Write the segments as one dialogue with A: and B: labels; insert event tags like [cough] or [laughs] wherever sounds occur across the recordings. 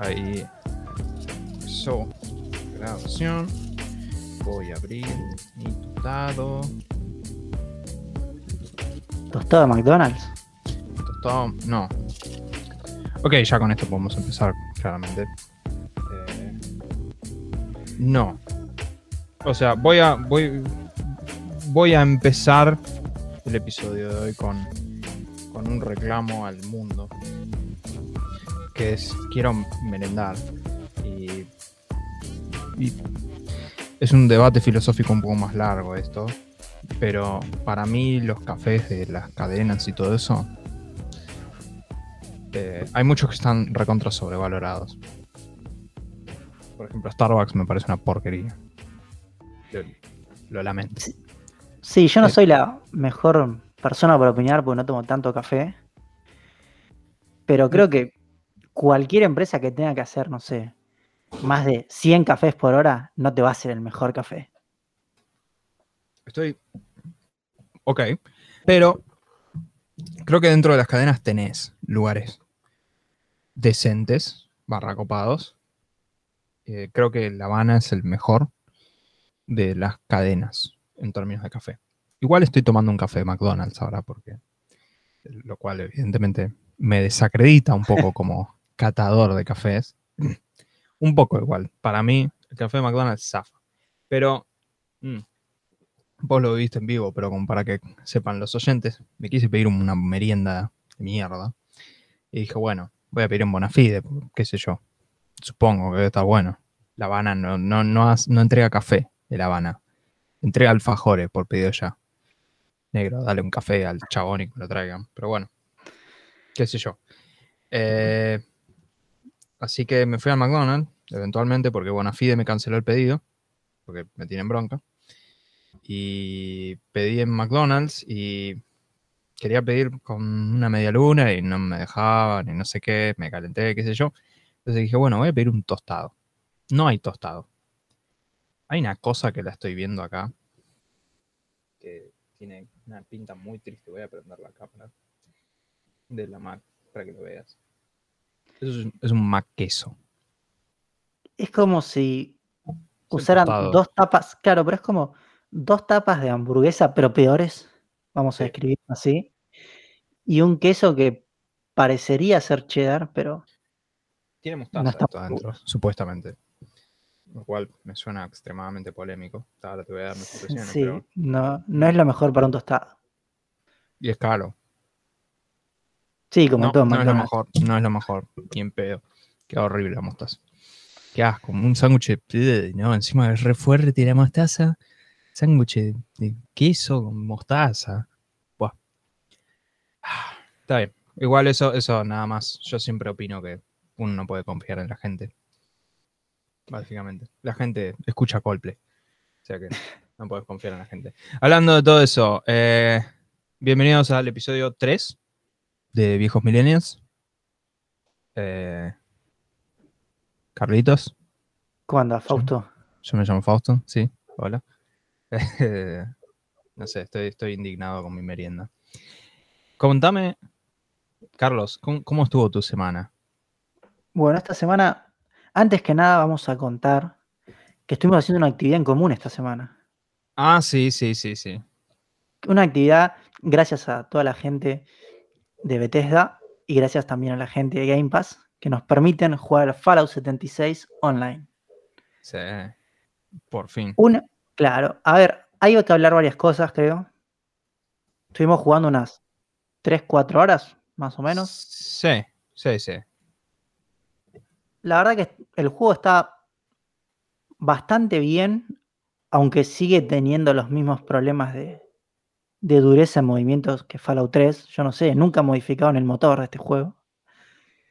A: Ahí. Eso. Grabación. Voy a abrir mi tostado.
B: Tostado McDonald's.
A: No. Ok, ya con esto podemos empezar, claramente. Eh, no. O sea, voy a. Voy, voy a empezar el episodio de hoy con, con un reclamo al mundo. Que es. Quiero merendar. Y es un debate filosófico un poco más largo esto. Pero para mí los cafés de las cadenas y todo eso, hay muchos que están recontra sobrevalorados. Por ejemplo, Starbucks me parece una porquería. Lo, lo lamento.
B: Sí, yo no
A: Eh.
B: soy la mejor persona para opinar porque no tomo tanto café. Pero creo que cualquier empresa que tenga que hacer, no sé, más de 100 cafés por hora, no te va a hacer el mejor café.
A: Estoy. Ok. Pero creo que dentro de las cadenas tenés lugares decentes, barra copados. Eh, creo que La Habana es el mejor de las cadenas en términos de café. Igual estoy tomando un café de McDonald's ahora, porque. Lo cual, evidentemente, me desacredita un poco [laughs] como catador de cafés. Un poco igual. Para mí, el café de McDonald's zafa. Pero. mm, vos lo viste en vivo, pero como para que sepan los oyentes, me quise pedir una merienda de mierda. Y dije, bueno, voy a pedir en Bonafide, qué sé yo. Supongo que estar bueno. La Habana no, no, no, no entrega café de La Habana. Entrega alfajores por pedido ya. Negro, dale un café al chabón y que lo traigan. Pero bueno, qué sé yo. Eh, así que me fui al McDonald's, eventualmente, porque Bonafide me canceló el pedido, porque me tienen bronca y pedí en McDonald's y quería pedir con una media luna y no me dejaban y no sé qué, me calenté, qué sé yo. Entonces dije, bueno, voy a pedir un tostado. No hay tostado. Hay una cosa que la estoy viendo acá que tiene una pinta muy triste. Voy a prender la cámara de la Mac para que lo veas. Eso es, es un Mac queso.
B: Es como si
A: Es
B: usaran
A: tostado.
B: dos tapas, claro, pero es como dos tapas de hamburguesa, pero peores, vamos a describir así, y un queso que parecería ser cheddar, pero
A: Tiene
B: No
A: mostaza esto adentro, supuestamente. Lo cual me suena extremadamente polémico. Ahora te voy a dar mis
B: sí,
A: pero.
B: no, no es lo mejor para un tostado.
A: Y es caro.
B: Sí, como
A: No,
B: todo
A: no es lo mejor, no es lo mejor. Ni en pedo. Queda horrible la mostaza. Qué asco, un sándwich de. No, encima es re fuerte la mostaza. Sándwich de queso con mostaza. Está bien. Igual eso, eso nada más. Yo siempre opino que uno no puede confiar en la gente. Básicamente. La gente escucha Coldplay. O sea que [laughs] no puedes confiar en la gente. Hablando de todo eso, eh, bienvenidos al episodio 3 de Viejos Millennials. Eh, Carlitos,
B: ¿Cómo anda, Fausto?
A: yo me llamo Fausto, sí, hola. [laughs] no sé, estoy, estoy indignado con mi merienda. Contame, Carlos, ¿cómo, cómo estuvo tu semana?
B: Bueno, esta semana, antes que nada, vamos a contar que estuvimos haciendo una actividad en común esta semana.
A: Ah, sí, sí, sí, sí.
B: Una actividad gracias a toda la gente de Bethesda y gracias también a la gente de Game Pass que nos permiten jugar Fallout 76 online.
A: Sí, por fin.
B: Una, claro, a ver, hay que hablar varias cosas, creo. Estuvimos jugando unas 3, 4 horas, más o menos.
A: Sí, sí, sí.
B: La verdad que el juego está bastante bien, aunque sigue teniendo los mismos problemas de, de dureza en movimientos que Fallout 3. Yo no sé, nunca modificaron el motor de este juego.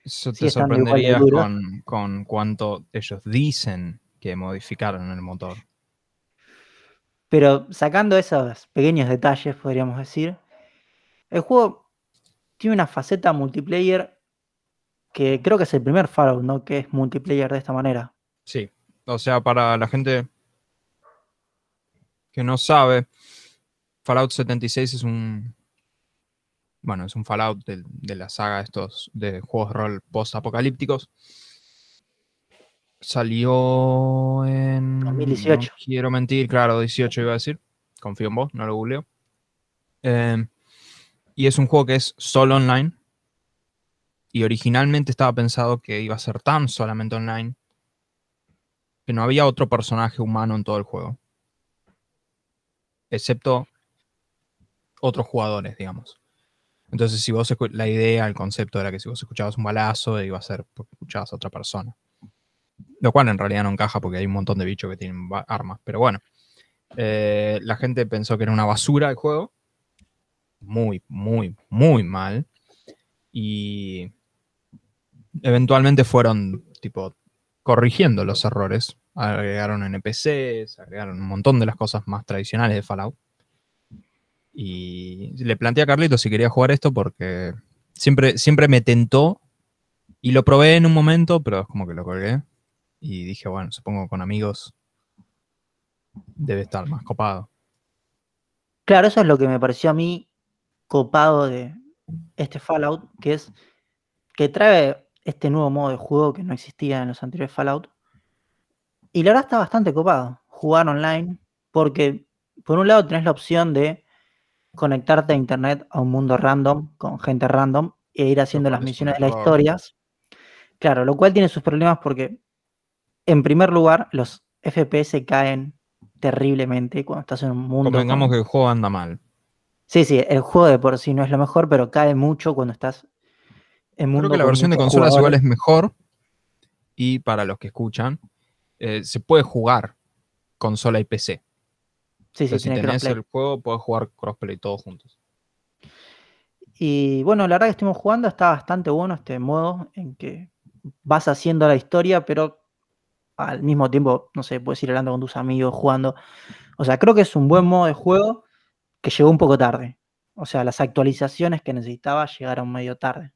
A: Eso te
B: duro.
A: con, con cuánto ellos dicen que modificaron el motor.
B: Pero sacando esos pequeños detalles, podríamos decir, el juego tiene una faceta multiplayer que creo que es el primer Fallout, ¿no? Que es multiplayer de esta manera.
A: Sí, o sea, para la gente que no sabe, Fallout 76 es un. Bueno, es un Fallout de, de la saga estos de juegos de rol post-apocalípticos. Salió en.
B: 2018.
A: No quiero mentir, claro, 18 iba a decir. Confío en vos, no lo googleo. Eh, y es un juego que es solo online. Y originalmente estaba pensado que iba a ser tan solamente online que no había otro personaje humano en todo el juego. Excepto otros jugadores, digamos. Entonces, si vos la idea, el concepto era que si vos escuchabas un balazo, iba a ser porque escuchabas a otra persona. Lo cual en realidad no encaja porque hay un montón de bichos que tienen armas. Pero bueno, eh, la gente pensó que era una basura el juego. Muy, muy, muy mal. Y eventualmente fueron, tipo, corrigiendo los errores. Agregaron NPCs, agregaron un montón de las cosas más tradicionales de Fallout. Y le planteé a Carlito si quería jugar esto porque siempre, siempre me tentó y lo probé en un momento, pero es como que lo colgué. Y dije, bueno, supongo con amigos debe estar más copado.
B: Claro, eso es lo que me pareció a mí copado de este Fallout, que es que trae este nuevo modo de juego que no existía en los anteriores Fallout. Y la verdad está bastante copado jugar online, porque por un lado tenés la opción de conectarte a internet a un mundo random, con gente random, e ir haciendo las misiones de las historias. Claro, lo cual tiene sus problemas porque, en primer lugar, los FPS caen terriblemente cuando estás en un mundo.
A: Convengamos
B: con-
A: que el juego anda mal.
B: Sí, sí, el juego de por sí no es lo mejor, pero cae mucho cuando estás en mundo
A: Creo que la versión de consolas igual es mejor. Y para los que escuchan, eh, se puede jugar consola y PC.
B: Sí, sí,
A: si tenés el juego, puedes jugar crossplay todos juntos.
B: Y bueno, la verdad que estuvimos jugando, está bastante bueno este modo en que vas haciendo la historia, pero al mismo tiempo, no sé, puedes ir hablando con tus amigos, jugando. O sea, creo que es un buen modo de juego que llegó un poco tarde. O sea, las actualizaciones que necesitaba llegaron medio tarde.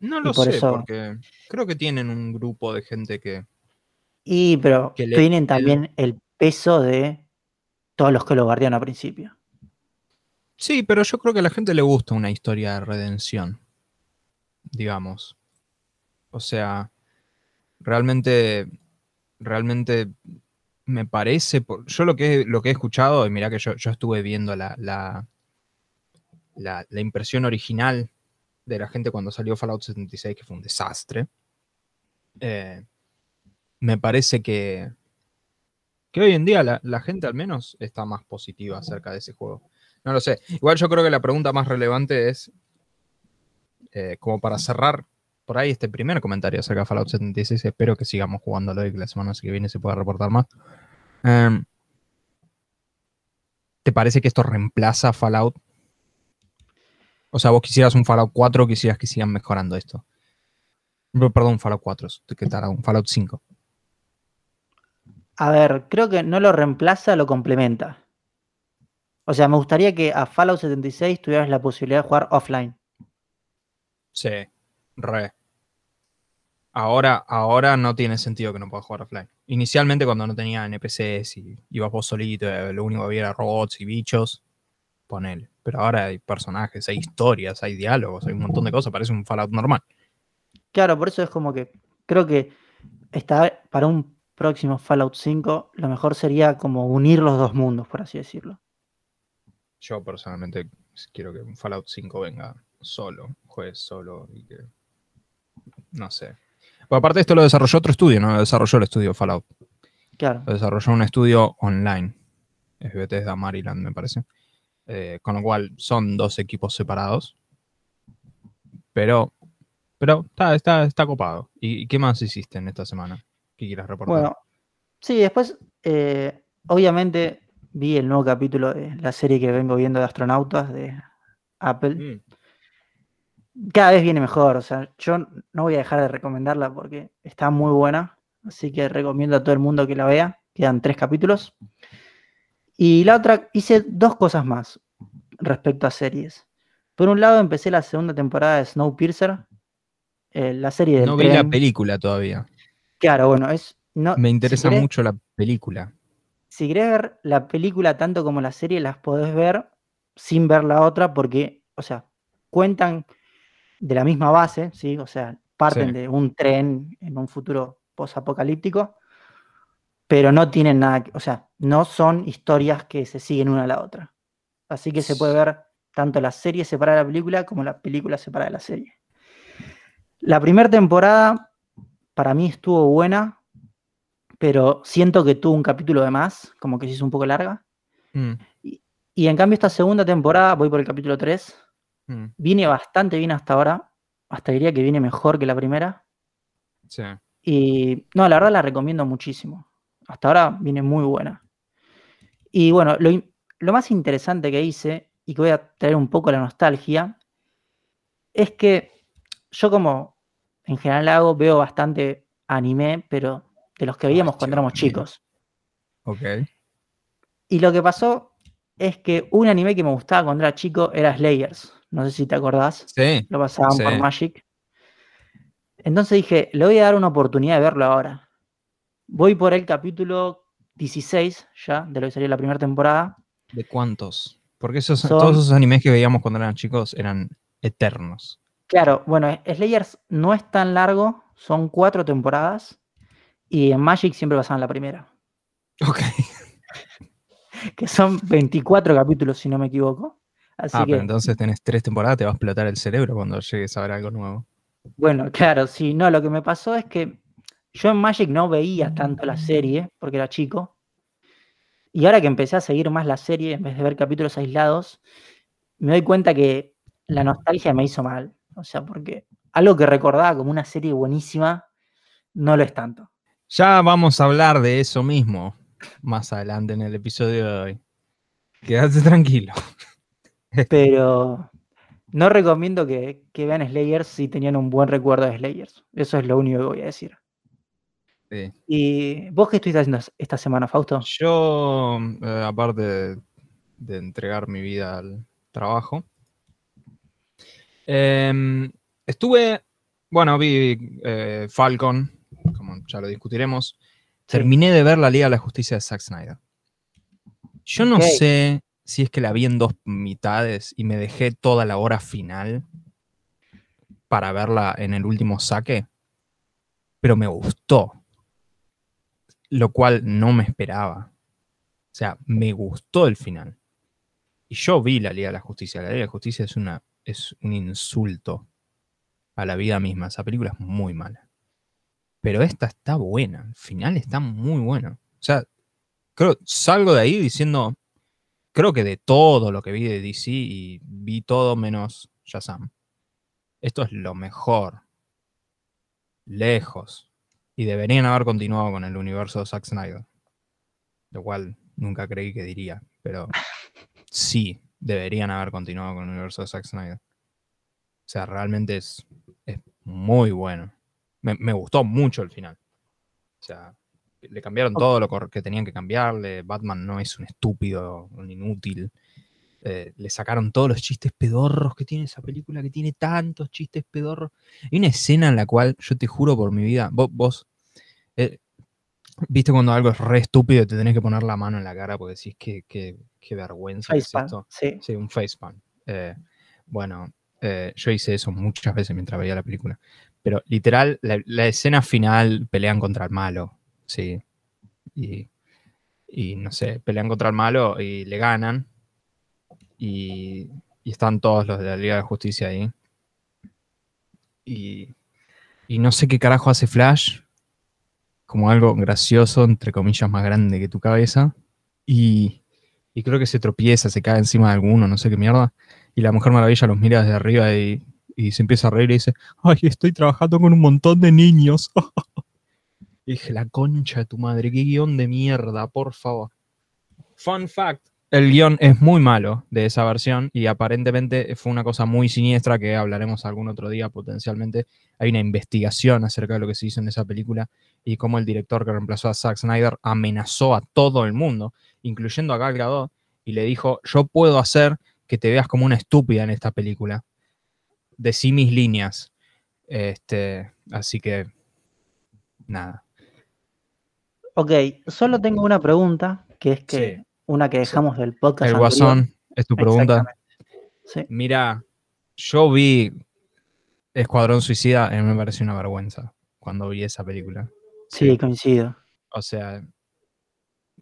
A: No
B: Y
A: lo
B: por
A: sé,
B: eso-
A: porque creo que tienen un grupo de gente que.
B: Y pero
A: Que
B: tienen también el peso de todos los que lo guardiaron al principio.
A: Sí, pero yo creo que a la gente le gusta una historia de redención. Digamos. O sea, realmente. Realmente me parece. Yo lo que, lo que he escuchado, y mirá que yo, yo estuve viendo la, la, la, la impresión original de la gente cuando salió Fallout 76, que fue un desastre. eh, me parece que, que hoy en día la, la gente al menos está más positiva acerca de ese juego. No lo sé. Igual yo creo que la pregunta más relevante es, eh, como para cerrar por ahí este primer comentario acerca de Fallout 76, espero que sigamos jugándolo y que la semana que viene se pueda reportar más. Em, ¿Te parece que esto reemplaza Fallout? O sea, vos quisieras un Fallout 4 o quisieras que sigan mejorando esto. Perdón, Fallout 4, ¿qué tal? Un Fallout 5.
B: A ver, creo que no lo reemplaza, lo complementa. O sea, me gustaría que a Fallout 76 tuvieras la posibilidad de jugar offline.
A: Sí, re. Ahora, ahora no tiene sentido que no puedas jugar offline. Inicialmente cuando no tenía NPCs y ibas vos solito, eh, lo único que había era robots y bichos, ponele. Pero ahora hay personajes, hay historias, hay diálogos, hay un montón de cosas, parece un Fallout normal.
B: Claro, por eso es como que creo que está para un próximo Fallout 5, lo mejor sería como unir los dos mundos, por así decirlo.
A: Yo personalmente quiero que un Fallout 5 venga solo, juegue solo y que... No sé. Bueno, aparte esto lo desarrolló otro estudio, no lo desarrolló el estudio Fallout.
B: Claro.
A: Lo desarrolló un estudio online. Es Bethesda Maryland, me parece. Eh, con lo cual son dos equipos separados. Pero, pero está, está, está copado. ¿Y qué más hiciste en esta semana? ¿Qué quieras reportar?
B: Bueno, sí, después, eh, obviamente, vi el nuevo capítulo de la serie que vengo viendo de astronautas de Apple.
A: Mm,
B: Cada vez viene mejor, o sea, yo no voy a dejar de recomendarla porque está muy buena, así que recomiendo a todo el mundo que la vea. Quedan tres capítulos. Y la otra, hice dos cosas más respecto a series. Por un lado, empecé la segunda temporada de Snowpiercer, eh, la serie del
A: No vi la película todavía.
B: Claro, bueno, es. No,
A: Me
B: si
A: interesa
B: querés-
A: mucho la película.
B: Si querés ver la película tanto como la serie, las podés ver sin ver la otra, porque, o sea, cuentan de la misma base, ¿sí? O sea, parten
A: Sí.
B: de un tren en un futuro posapocalíptico, pero no tienen nada, que- o sea, no son historias que se siguen una a la otra. Así que se puede ver tanto la serie separada de la película como la película separada de la serie. La primera temporada para mí estuvo buena, pero siento que tuvo un capítulo de más, como que se hizo un poco larga.
A: Mm,
B: Y en cambio esta segunda temporada, voy por el capítulo 3,
A: mm,
B: viene bastante bien hasta ahora, hasta diría que viene mejor que la primera.
A: sí.
B: Y no, la verdad la recomiendo muchísimo. Hasta ahora viene muy buena. Y bueno, lo, más interesante que hice, y que voy a traer un poco la nostalgia, es que yo como en general hago, veo bastante anime, pero de los que veíamos
A: Ay,
B: cuando éramos chicos.
A: Ok.
B: Y lo que pasó es que un anime que me gustaba cuando era chico era Slayers. No sé si te acordás.
A: Sí.
B: Lo pasaban por. Magic. Entonces dije, le voy a dar una oportunidad de verlo ahora. Voy por el capítulo 16 ya, de lo que salió la primera temporada.
A: ¿De cuántos? Porque esos,
B: Son-
A: todos esos animes que veíamos cuando eran chicos eran eternos.
B: Claro, bueno, Slayers no es tan largo, son cuatro temporadas. Y en Magic siempre pasaban la primera.
A: Ok. [laughs]
B: Que son 24 capítulos, si no me equivoco. Así
A: ah,
B: que,
A: pero entonces tenés tres temporadas, te va a explotar el cerebro cuando llegues a ver algo nuevo.
B: bueno, claro, sí, no, lo que me pasó es que yo en Magic no veía tanto la serie, porque era chico. Y ahora que empecé a seguir más la serie, en vez de ver capítulos aislados, me doy cuenta que la nostalgia me hizo mal. O sea, porque algo que recordaba como una serie buenísima, no lo es tanto.
A: Ya vamos a hablar de eso mismo más adelante en el episodio de hoy. Quédate tranquilo.
B: Pero no recomiendo que, que vean Slayers si tenían un buen recuerdo de Slayers. Eso es lo único que voy a decir.
A: Sí.
B: ¿Y vos qué estuviste haciendo esta semana, Fausto?
A: Yo, eh, aparte de, de entregar mi vida al trabajo, em, estuve, bueno, vi eh, Falcon, como ya lo discutiremos. Terminé de ver la Liga de la Justicia de Zack Snyder. Yo no sé si es que la vi en dos mitades y me dejé toda la hora final para verla en el último saque, pero me gustó. Lo cual no me esperaba. O sea, me gustó el final. Y yo vi la Liga de la Justicia. La Liga de la Justicia es, una, es un insulto a la vida misma. Esa película es muy mala. Pero esta está buena. El final está muy bueno. O sea, creo, salgo de ahí diciendo, creo que de todo lo que vi de DC y vi todo menos Shazam. Esto es lo mejor. Lejos. Y deberían haber continuado con el universo de Zack Snyder. Lo cual nunca creí que diría. Pero [laughs] sí, deberían haber continuado con el universo de Zack Snyder. O sea, realmente es, es muy bueno. Me, me gustó mucho el final. O sea, le cambiaron todo lo que tenían que cambiarle. Batman no es un estúpido, un inútil. Eh, le sacaron todos los chistes pedorros que tiene esa película, que tiene tantos chistes pedorros. Hay una escena en la cual, yo te juro por mi vida, vos, vos eh, viste cuando algo es re estúpido y te tenés que poner la mano en la cara porque decís que, que, qué vergüenza que es esto.
B: sí.
A: Sí, un facepalm. Eh, bueno, yo hice eso muchas veces mientras veía la película. Pero literal, la, la escena final pelean contra el malo. Sí. Y, y no sé, pelean contra el malo y le ganan. Y, están todos los de la Liga de Justicia ahí. Y, y no sé qué carajo hace Flash. Como algo gracioso, entre comillas, más grande que tu cabeza. Y, y creo que se tropieza, se cae encima de alguno, no sé qué mierda. Y la Mujer Maravilla los mira desde arriba y, y se empieza a reír y dice, ay, estoy trabajando con un montón de niños. [laughs] y dije, la concha de tu madre, qué guion de mierda, por favor. Fun fact. El guion es muy malo de esa versión y aparentemente fue una cosa muy siniestra que hablaremos algún otro día potencialmente. Hay una investigación acerca de lo que se hizo en esa película y cómo el director que reemplazó a Zack Snyder amenazó a todo el mundo, incluyendo a Gal Gadot, y le dijo, yo puedo hacer que te veas como una estúpida en esta película. Decí mis líneas. Este, así que, nada.
B: Ok, solo tengo una pregunta, que es que
A: Sí.
B: una que dejamos del podcast.
A: El
B: anterior.
A: Guasón, es tu pregunta.
B: Sí.
A: Mira, yo vi Escuadrón Suicida y me pareció una vergüenza cuando vi esa película.
B: Sí, coincido.
A: O sea,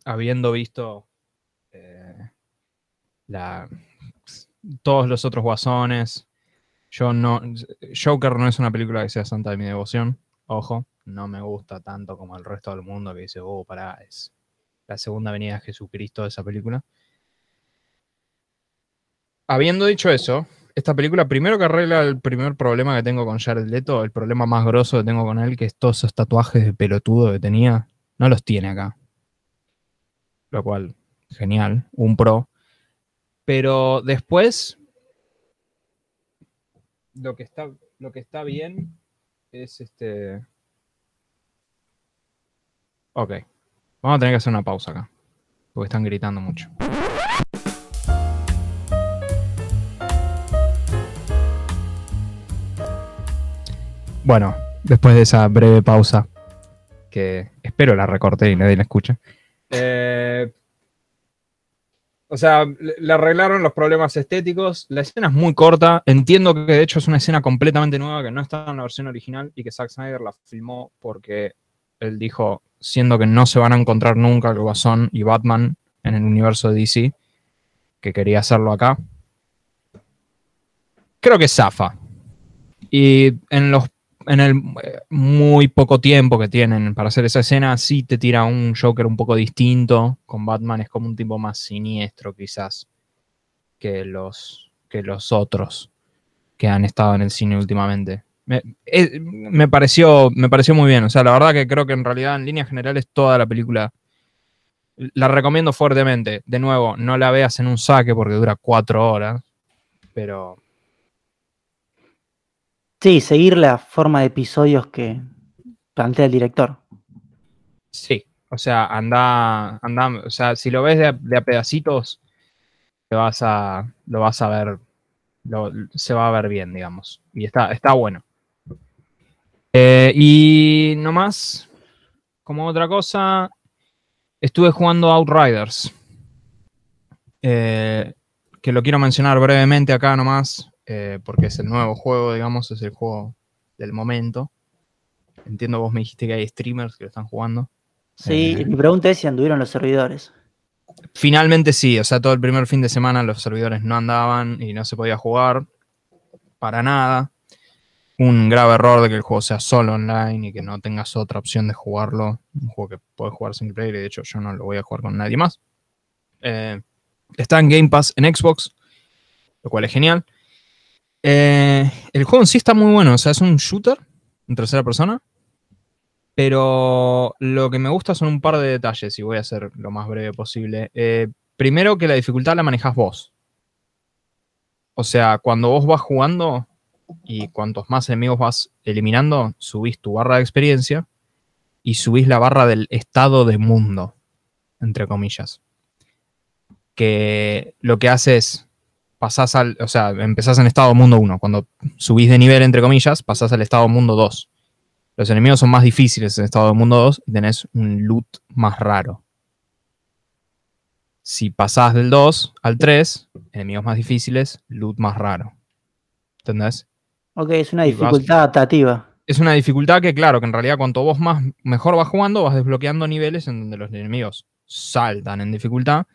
A: habiendo visto eh, la, todos los otros guasones, yo no. Joker no es una película que sea santa de mi devoción. Ojo, no me gusta tanto como el resto del mundo que dice, oh, pará, es la segunda venida de Jesucristo de esa película. Habiendo dicho eso, esta película primero que arregla el primer problema que tengo con Jared Leto, el problema más grosso que tengo con él, que es todos esos tatuajes de pelotudo que tenía, no los tiene acá. Lo cual, genial, un pro. Pero después, lo que está, lo que está bien es este... Ok, vamos a tener que hacer una pausa acá, porque están gritando mucho. Bueno, después de esa breve pausa, que espero la recorte y nadie la escuche. eh, o sea, le arreglaron los problemas estéticos. La escena es muy corta. Entiendo que de hecho es una escena completamente nueva que no está en la versión original y que Zack Snyder la filmó porque él dijo, siendo que no se van a encontrar nunca el y Batman en el universo de DC, que quería hacerlo acá. Creo que zafa. Y en los en el eh, muy poco tiempo que tienen para hacer esa escena, sí te tira un Joker un poco distinto. Con Batman es como un tipo más siniestro, quizás, que los, que los otros que han estado en el cine últimamente. Me, eh, me pareció, me pareció muy bien. O sea, la verdad que creo que en realidad, en líneas generales, toda la película la recomiendo fuertemente. De nuevo, no la veas en un saque porque dura cuatro horas. Pero
B: Sí, seguir la forma de episodios que plantea el director.
A: Sí, o sea, anda, anda, o sea, si lo ves de a, de a pedacitos, te vas a, lo vas a ver, lo- se va a ver bien, digamos. Y está, está bueno. Eh, y nomás, como otra cosa, estuve jugando Outriders. Eh, que lo quiero mencionar brevemente acá nomás, eh, porque es el nuevo juego, digamos, es el juego del momento. Entiendo, vos me dijiste que hay streamers que lo están jugando.
B: Sí,
A: Eh.
B: mi pregunta es si anduvieron los servidores.
A: Finalmente sí, o sea, todo el primer fin de semana los servidores no andaban y no se podía jugar para nada. Un grave error de que el juego sea solo online y que no tengas otra opción de jugarlo. Un juego que puedes jugar single player y de hecho yo no lo voy a jugar con nadie más. Eh, está en Game Pass en Xbox, lo cual es genial. Eh, el juego en sí está muy bueno, o sea, es un shooter en tercera persona. Pero lo que me gusta son un par de detalles y voy a ser lo más breve posible. Eh, primero que la dificultad la manejas vos. O sea, cuando vos vas jugando y cuantos más enemigos vas eliminando, subís tu barra de experiencia y subís la barra del estado de mundo, entre comillas. Que lo que hace es, pasás al, o sea, empezás en estado mundo 1. Cuando subís de nivel, entre comillas, pasás al estado mundo 2. Los enemigos son más difíciles en estado mundo 2 y tenés un loot más raro. Si pasás del 2 al 3, enemigos más difíciles, loot más raro. ¿Entendés?
B: Ok, es una
A: Y vas-
B: dificultad adaptativa.
A: Es una dificultad que, claro, que en realidad cuanto vos más mejor vas jugando, vas desbloqueando niveles en donde los enemigos saltan en dificultad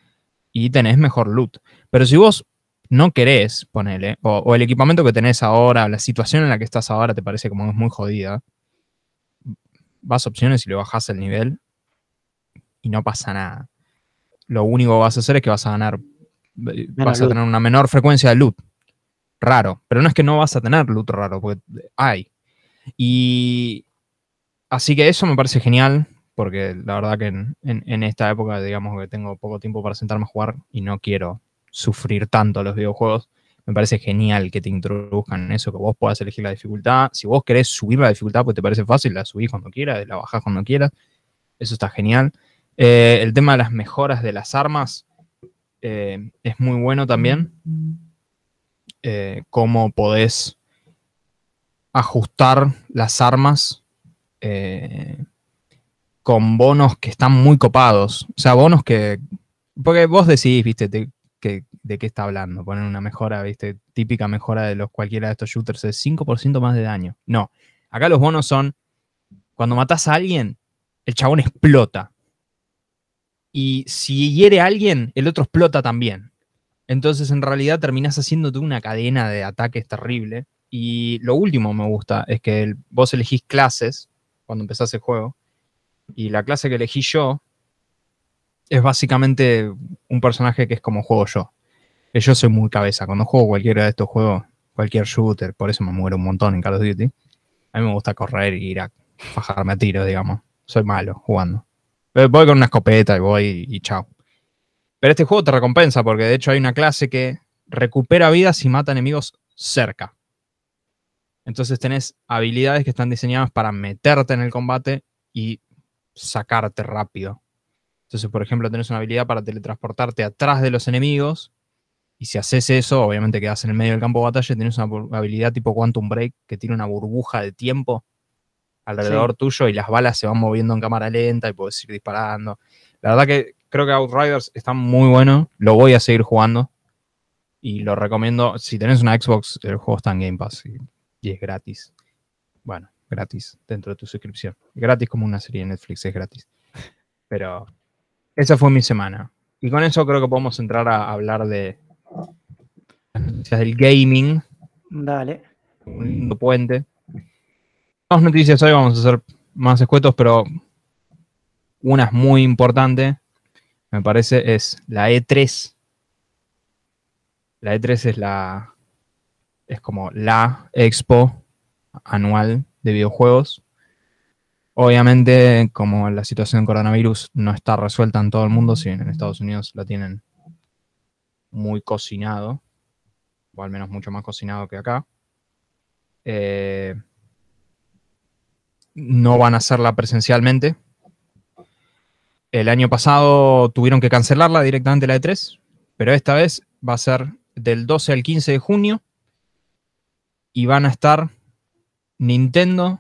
A: y tenés mejor loot. Pero si vos no querés, ponele, o, o el equipamiento que tenés ahora, la situación en la que estás ahora te parece como muy jodida, vas a opciones y le bajás el nivel y no pasa nada. Lo único que vas a hacer es que vas a ganar, eh, vas a
B: loot.
A: tener una menor frecuencia de loot. Raro. Pero no es que no vas a tener loot raro, porque hay. Y así que eso me parece genial, porque la verdad que en, en- esta época, digamos que tengo poco tiempo para sentarme a jugar y no quiero sufrir tanto los videojuegos, me parece genial que te introduzcan eso, que vos puedas elegir la dificultad. Si vos querés subir la dificultad, pues te parece fácil, la subís cuando quieras, la bajás cuando quieras. Eso está genial. Eh, el tema de las mejoras de las armas, eh, es muy bueno también. Eh, cómo podés ajustar las armas eh, con bonos que están muy copados. O sea, bonos que. Porque vos decís, viste, de qué está hablando. Poner una mejora, viste, típica mejora de los cualquiera de estos shooters es 5% más de daño. No. Acá los bonos son. Cuando matás a alguien, el chabón explota. Y si hiere a alguien, el otro explota también. Entonces, en realidad, terminás haciéndote una cadena de ataques terrible. Y lo último me gusta es que vos elegís clases cuando empezás el juego. Y la clase que elegí yo es básicamente un personaje que es como juego yo. Que yo soy muy cabeza. Cuando juego cualquiera de estos juegos, cualquier shooter, por eso me muero un montón en Call of Duty. A mí me gusta correr y ir a fajarme a tiros, digamos. Soy malo jugando. Voy con una escopeta y voy y chao. Pero este juego te recompensa porque de hecho hay una clase que recupera vidas y mata enemigos cerca. Entonces tenés habilidades que están diseñadas para meterte en el combate y sacarte rápido. Entonces, por ejemplo, tenés una habilidad para teletransportarte atrás de los enemigos. Y si haces eso, obviamente quedas en el medio del campo de batalla. y Tenés una habilidad tipo Quantum Break que tiene una burbuja de tiempo alrededor tuyo y las balas se van moviendo en cámara lenta y puedes ir disparando. La verdad que creo que Outriders está muy bueno. Lo voy a seguir jugando. Y lo recomiendo. Si tenés una Xbox, el juego está en Game Pass y, y es gratis. Bueno, gratis dentro de tu suscripción. Gratis como una serie de Netflix, es gratis. Pero esa fue mi semana. Y con eso creo que podemos entrar a hablar de las noticias del gaming,
B: Dale.
A: un lindo puente. Dos noticias hoy, vamos a hacer más escuetos, pero una es muy importante, me parece, es la E3. La E3 es la. es como la expo anual de videojuegos. Obviamente, como la situación del coronavirus no está resuelta en todo el mundo, si bien en Estados Unidos la tienen muy cocinado, o al menos mucho más cocinado que acá, eh, no van a hacerla presencialmente. El año pasado tuvieron que cancelarla directamente la E3, pero esta vez va a ser del 12 al 15 de junio y van a estar Nintendo,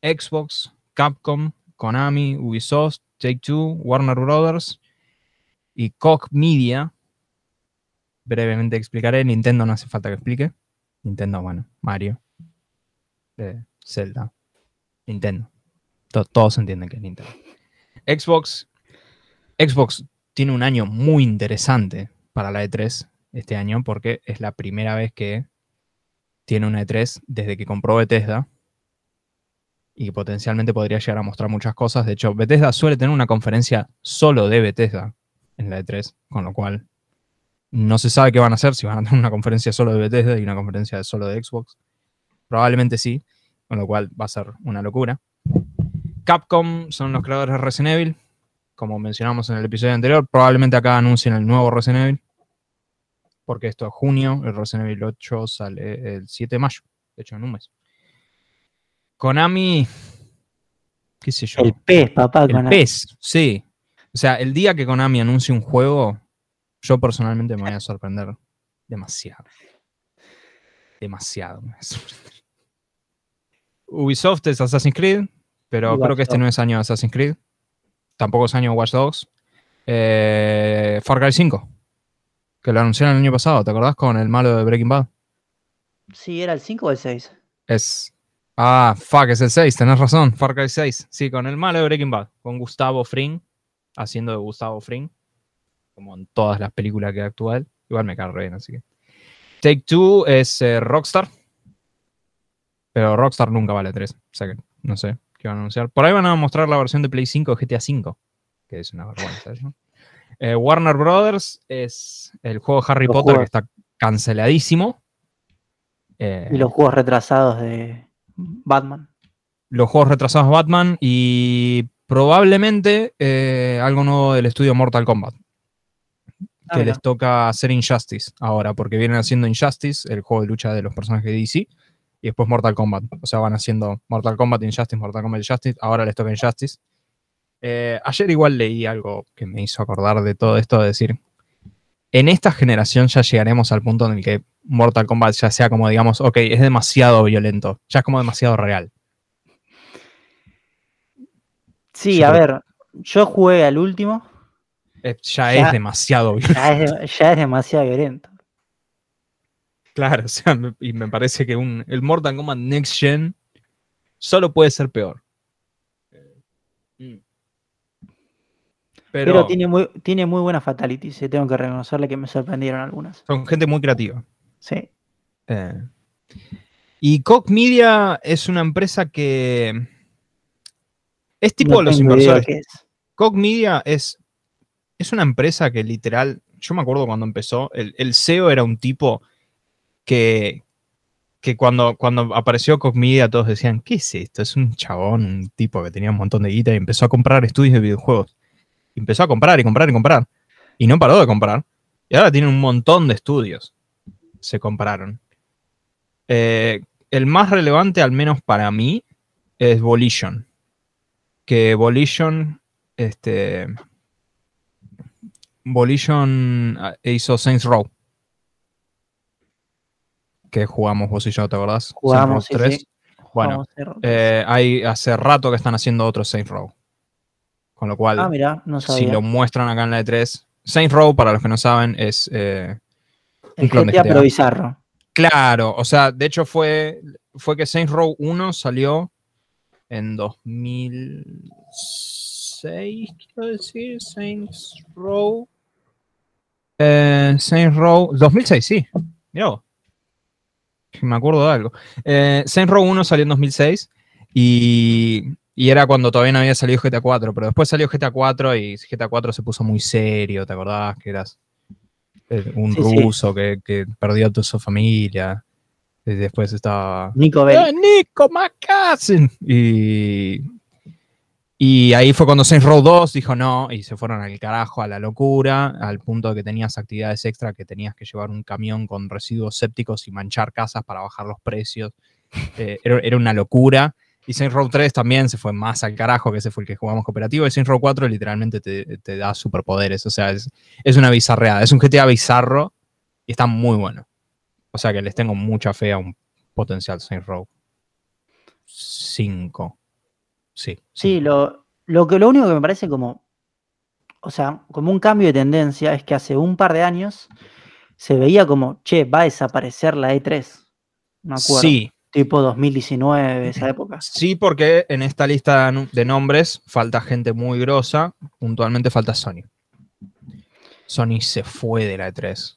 A: Xbox, Capcom, Konami, Ubisoft, Take-Two, Warner Brothers y Koch Media. Brevemente explicaré. Nintendo no hace falta que explique. Nintendo, bueno, Mario, eh, Zelda, Nintendo. To- todos entienden que es Nintendo. Xbox, Xbox tiene un año muy interesante para la E3 este año porque es la primera vez que tiene una E3 desde que compró Bethesda y potencialmente podría llegar a mostrar muchas cosas. De hecho, Bethesda suele tener una conferencia solo de Bethesda en la E3, con lo cual no se sabe qué van a hacer, si van a tener una conferencia solo de Bethesda y una conferencia solo de Xbox. Probablemente sí, con lo cual va a ser una locura. Capcom son los creadores de Resident Evil, como mencionamos en el episodio anterior. Probablemente acá anuncien el nuevo Resident Evil, porque esto es junio, el Resident Evil 8 sale el 7 de mayo, de hecho en un mes. Konami, qué sé yo.
B: El pez, papá.
A: El PES, sí. O sea, el día que Konami anuncie un juego, yo personalmente me voy a sorprender demasiado. Demasiado. me voy a sorprender. Ubisoft es Assassin's Creed, pero creo que este no es año de Assassin's Creed. Tampoco es año Watch Dogs. Eh, Far Cry 5, que lo anunciaron el año pasado, ¿te acordás? Con el malo de Breaking Bad.
B: Sí, era el 5 o el 6.
A: Es. Ah, fuck, es el 6, tenés razón. Far Cry 6. Sí, con el malo de Breaking Bad. Con Gustavo Fring. Haciendo de Gustavo Fring. Como en todas las películas que actúa él. Igual me cae bien, así que. Take Two es eh, Rockstar. Pero Rockstar nunca vale 3. O sea que no sé qué van a anunciar. Por ahí van a mostrar la versión de Play 5 de GTA 5. Que es una vergüenza. Eh, Warner Brothers es el juego de Harry
B: Los
A: Potter
B: juegos.
A: que está canceladísimo. Eh,
B: Y los juegos retrasados de Batman.
A: los juegos retrasados Batman y probablemente eh, algo nuevo del estudio Mortal Kombat.
B: Ah,
A: Que
B: mira.
A: les toca hacer Injustice ahora, porque vienen haciendo Injustice, el juego de lucha de los personajes de DC, y después Mortal Kombat. O sea, van haciendo Mortal Kombat, Injustice, Mortal Kombat, Injustice. Ahora les toca Injustice. Eh, ayer igual leí algo que me hizo acordar de todo esto, de decir, en esta generación ya llegaremos al punto en el que Mortal Kombat ya sea como, digamos, ok, es demasiado violento, ya es como demasiado real.
B: Sí,
A: Yo
B: a
A: creo-
B: ver, yo jugué al último,
A: Eh, ya,
B: Ya-
A: es demasiado violento.
B: ya es, ya es demasiado violento.
A: Claro, [laughs] o sea, me- y me parece que un, el Mortal Kombat Next Gen solo puede ser peor. Pero,
B: Pero, tiene, muy, tiene muy buenas fatalities, y tengo que reconocerle que me sorprendieron algunas.
A: son gente muy creativa.
B: Sí.
A: Eh, y Koch Media es una empresa que es tipo
B: No
A: los inversores. Koch Media es, es una empresa que literal, yo me acuerdo cuando empezó, el, el CEO era un tipo que, que cuando, cuando apareció Koch Media todos decían, ¿qué es esto? Es un chabón, un tipo que tenía un montón de guita y empezó a comprar estudios de videojuegos. Y empezó a comprar y comprar y comprar. Y no paró de comprar. Y ahora tiene un montón de estudios. Se compraron. Eh, el más relevante, al menos para mí, es Volition. Que Volition, este. Volition ah, hizo Saints Row. Que jugamos vos y yo, ¿te acordás?
B: Jugamos, sí,
A: 3.
B: sí.
A: Bueno,
B: Jugamos
A: eh, hay hace rato que están haciendo otro Saints Row. Con lo cual,
B: ah, mira, no
A: si lo muestran acá en la E3, Saints Row, para los que no saben, es. eh,
B: El
A: clon de
B: GTA,
A: GTA.
B: pero bizarro.
A: Claro, o sea, de hecho fue, fue que Saints Row 1 salió en 2006, quiero decir, Saints Row. Eh, Saints Row, 2006, sí, mirá vos. Me acuerdo de algo. Eh, Row 1 salió en 2006 y, y era cuando todavía no había salido GTA 4, pero después salió GTA 4 y GTA 4 se puso muy serio, ¿te acordás? Que eras eh, un
B: Sí, sí.
A: ruso que, que perdió a toda su familia. Y después estaba
B: Nico
A: ¡Eh,
B: Bellic.
A: Nico McCassen! Y, y ahí fue cuando Saints Row 2 dijo no, y se fueron al carajo, a la locura, al punto de que tenías actividades extra, que tenías que llevar un camión con residuos sépticos y manchar casas para bajar los precios. [laughs] Eh, era, una locura. Y Saints Row 3 también se fue más al carajo, que ese fue el que jugamos cooperativo. Y Saints Row 4 literalmente te, te da superpoderes. O sea, es, es una bizarreada. Es un GTA bizarro y está muy bueno. O sea que les tengo mucha fe a un potencial Saints Row 5. Sí.
B: Sí, lo, lo, que, lo único que me parece como, o sea, como un cambio de tendencia es que hace un par de años se veía como, che, va a desaparecer la E3. Me acuerdo.
A: Sí,
B: Tipo 2019, esa época.
A: sí, porque en esta lista de nombres falta gente muy grosa. Puntualmente falta Sony. Sony se fue de la E E3.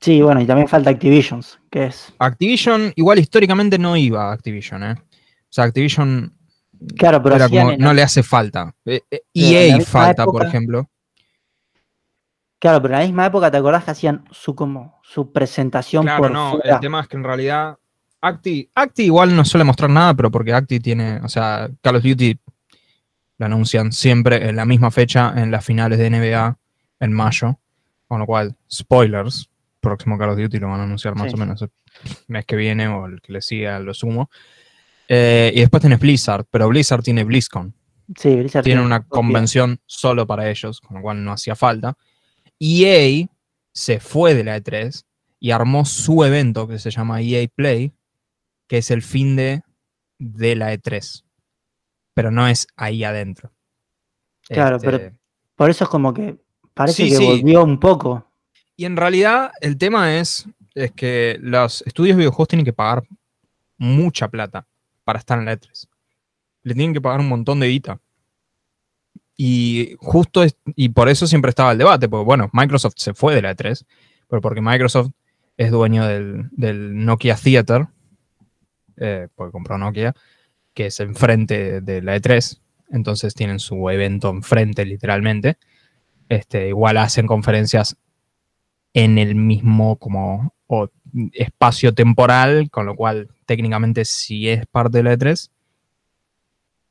B: Sí, bueno, y también falta Activisions, que es.
A: Activision, igual históricamente no iba a Activision, ¿eh? O sea, Activision
B: Claro, pero
A: como, no le hace falta. EA
B: misma
A: falta, por ejemplo.
B: Claro, pero en la misma época, ¿te acordás que hacían su como su presentación
A: Claro,
B: por
A: no,
B: fuera?
A: el tema es que en realidad Acti, Acti igual no suele mostrar nada, pero porque Acti tiene, o sea, Call of Duty lo anuncian siempre en la misma fecha en las finales de NBA en mayo, con lo cual, spoilers, próximo Call of Duty lo van a anunciar más
B: Sí.
A: o menos el mes que viene o el que le siga, lo sumo. Eh, y después tienes Blizzard, pero Blizzard tiene BlizzCon,
B: Sí, Blizzard
A: tiene
B: tiene
A: una convención solo para ellos, con lo cual no hacía falta. EA se fue de la E3 y armó su evento que se llama EA Play, que es el fin de, de la E3. Pero no es ahí adentro.
B: Claro,
A: Este,
B: pero- Por eso es como que parece
A: Sí,
B: que
A: sí.
B: volvió un poco.
A: Y en realidad el tema es, es que los estudios de videojuegos tienen que pagar mucha plata para estar en la E3. Le tienen que pagar un montón de guita. Y justo y por eso siempre estaba el debate, porque bueno, Microsoft se fue de la E3, pero porque Microsoft es dueño del, del Nokia Theater, eh, porque compró Nokia, que es enfrente de la E3, entonces tienen su evento enfrente literalmente. Este, igual hacen conferencias en el mismo como o, espacio temporal, con lo cual técnicamente sí es parte de la E3.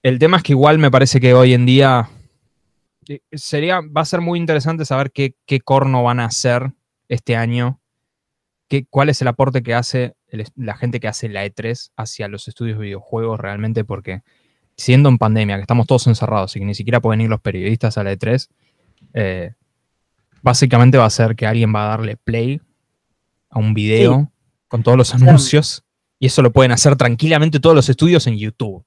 A: El tema es que igual me parece que hoy en día eh, sería, va a ser muy interesante saber qué, qué corno van a hacer este año, qué, cuál es el aporte que hace la gente que hace la E3 hacia los estudios de videojuegos realmente, porque siendo en pandemia, que estamos todos encerrados y que ni siquiera pueden ir los periodistas a la E3, eh, básicamente va a ser que alguien va a darle play a un video
B: Sí.
A: con todos los anuncios y eso lo pueden hacer tranquilamente todos los estudios en YouTube.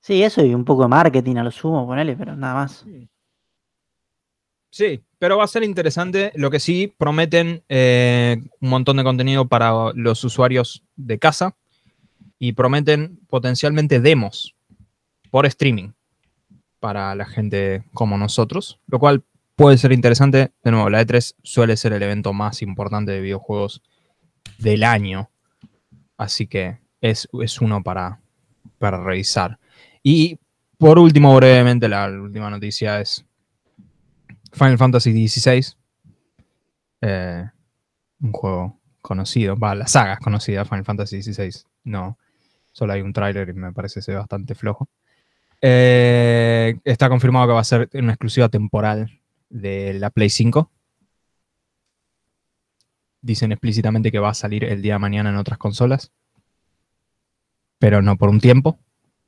B: Sí, eso y un poco de marketing a lo sumo, ponele, pero nada más.
A: Sí, pero va a ser interesante. Lo que sí prometen eh, un montón de contenido para los usuarios de casa y prometen potencialmente demos por streaming para la gente como nosotros, lo cual puede ser interesante. De nuevo, la E3 suele ser el evento más importante de videojuegos del año, así que es, es uno para, para revisar. Y por último, brevemente, la última noticia es Final Fantasy XVI. eh, un juego conocido. Va, la saga es conocida, Final Fantasy XVI. No, solo hay un tráiler y me parece ser bastante flojo. Eh, está confirmado que va a ser una exclusiva temporal de la Play 5. Dicen explícitamente que va a salir el día de mañana en otras consolas. Pero no por un tiempo.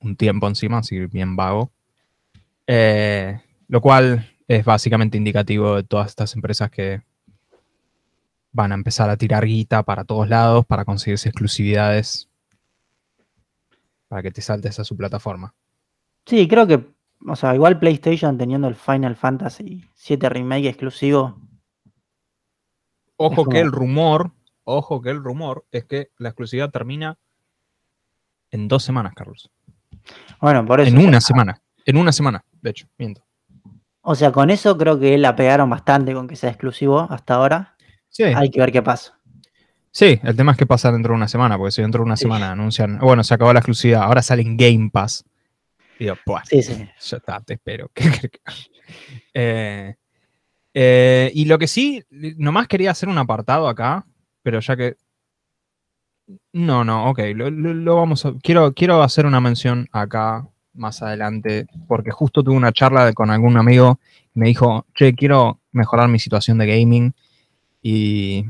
A: Un tiempo encima, así bien vago. Eh, lo cual es básicamente indicativo de todas estas empresas que van a empezar a tirar guita para todos lados para conseguirse exclusividades para que te saltes a su plataforma.
B: Sí, creo que, o sea, igual PlayStation teniendo el Final Fantasy VII Remake exclusivo.
A: Ojo que el rumor, ojo que el rumor es que la exclusividad termina en dos semanas, Carlos.
B: Bueno, por eso.
A: En
B: sea,
A: una semana. En una semana, de hecho, miento.
B: O sea, con eso creo que la pegaron bastante con que sea exclusivo hasta ahora.
A: Sí,
B: Hay que ver qué pasa.
A: sí, el tema es que pasa dentro de una semana, porque si dentro de una
B: Sí.
A: semana anuncian, bueno, se acabó la exclusividad, ahora sale en Game Pass. Y digo, pues,
B: Sí, sí.
A: ya está, te espero. [laughs] ¿Qué crees que- Eh, eh, y lo que sí, nomás quería hacer un apartado acá, pero ya que. No, no, ok, lo, lo- lo vamos a. Quiero, quiero hacer una mención acá más adelante, porque justo tuve una charla de- con algún amigo y me dijo, che, quiero mejorar mi situación de gaming y,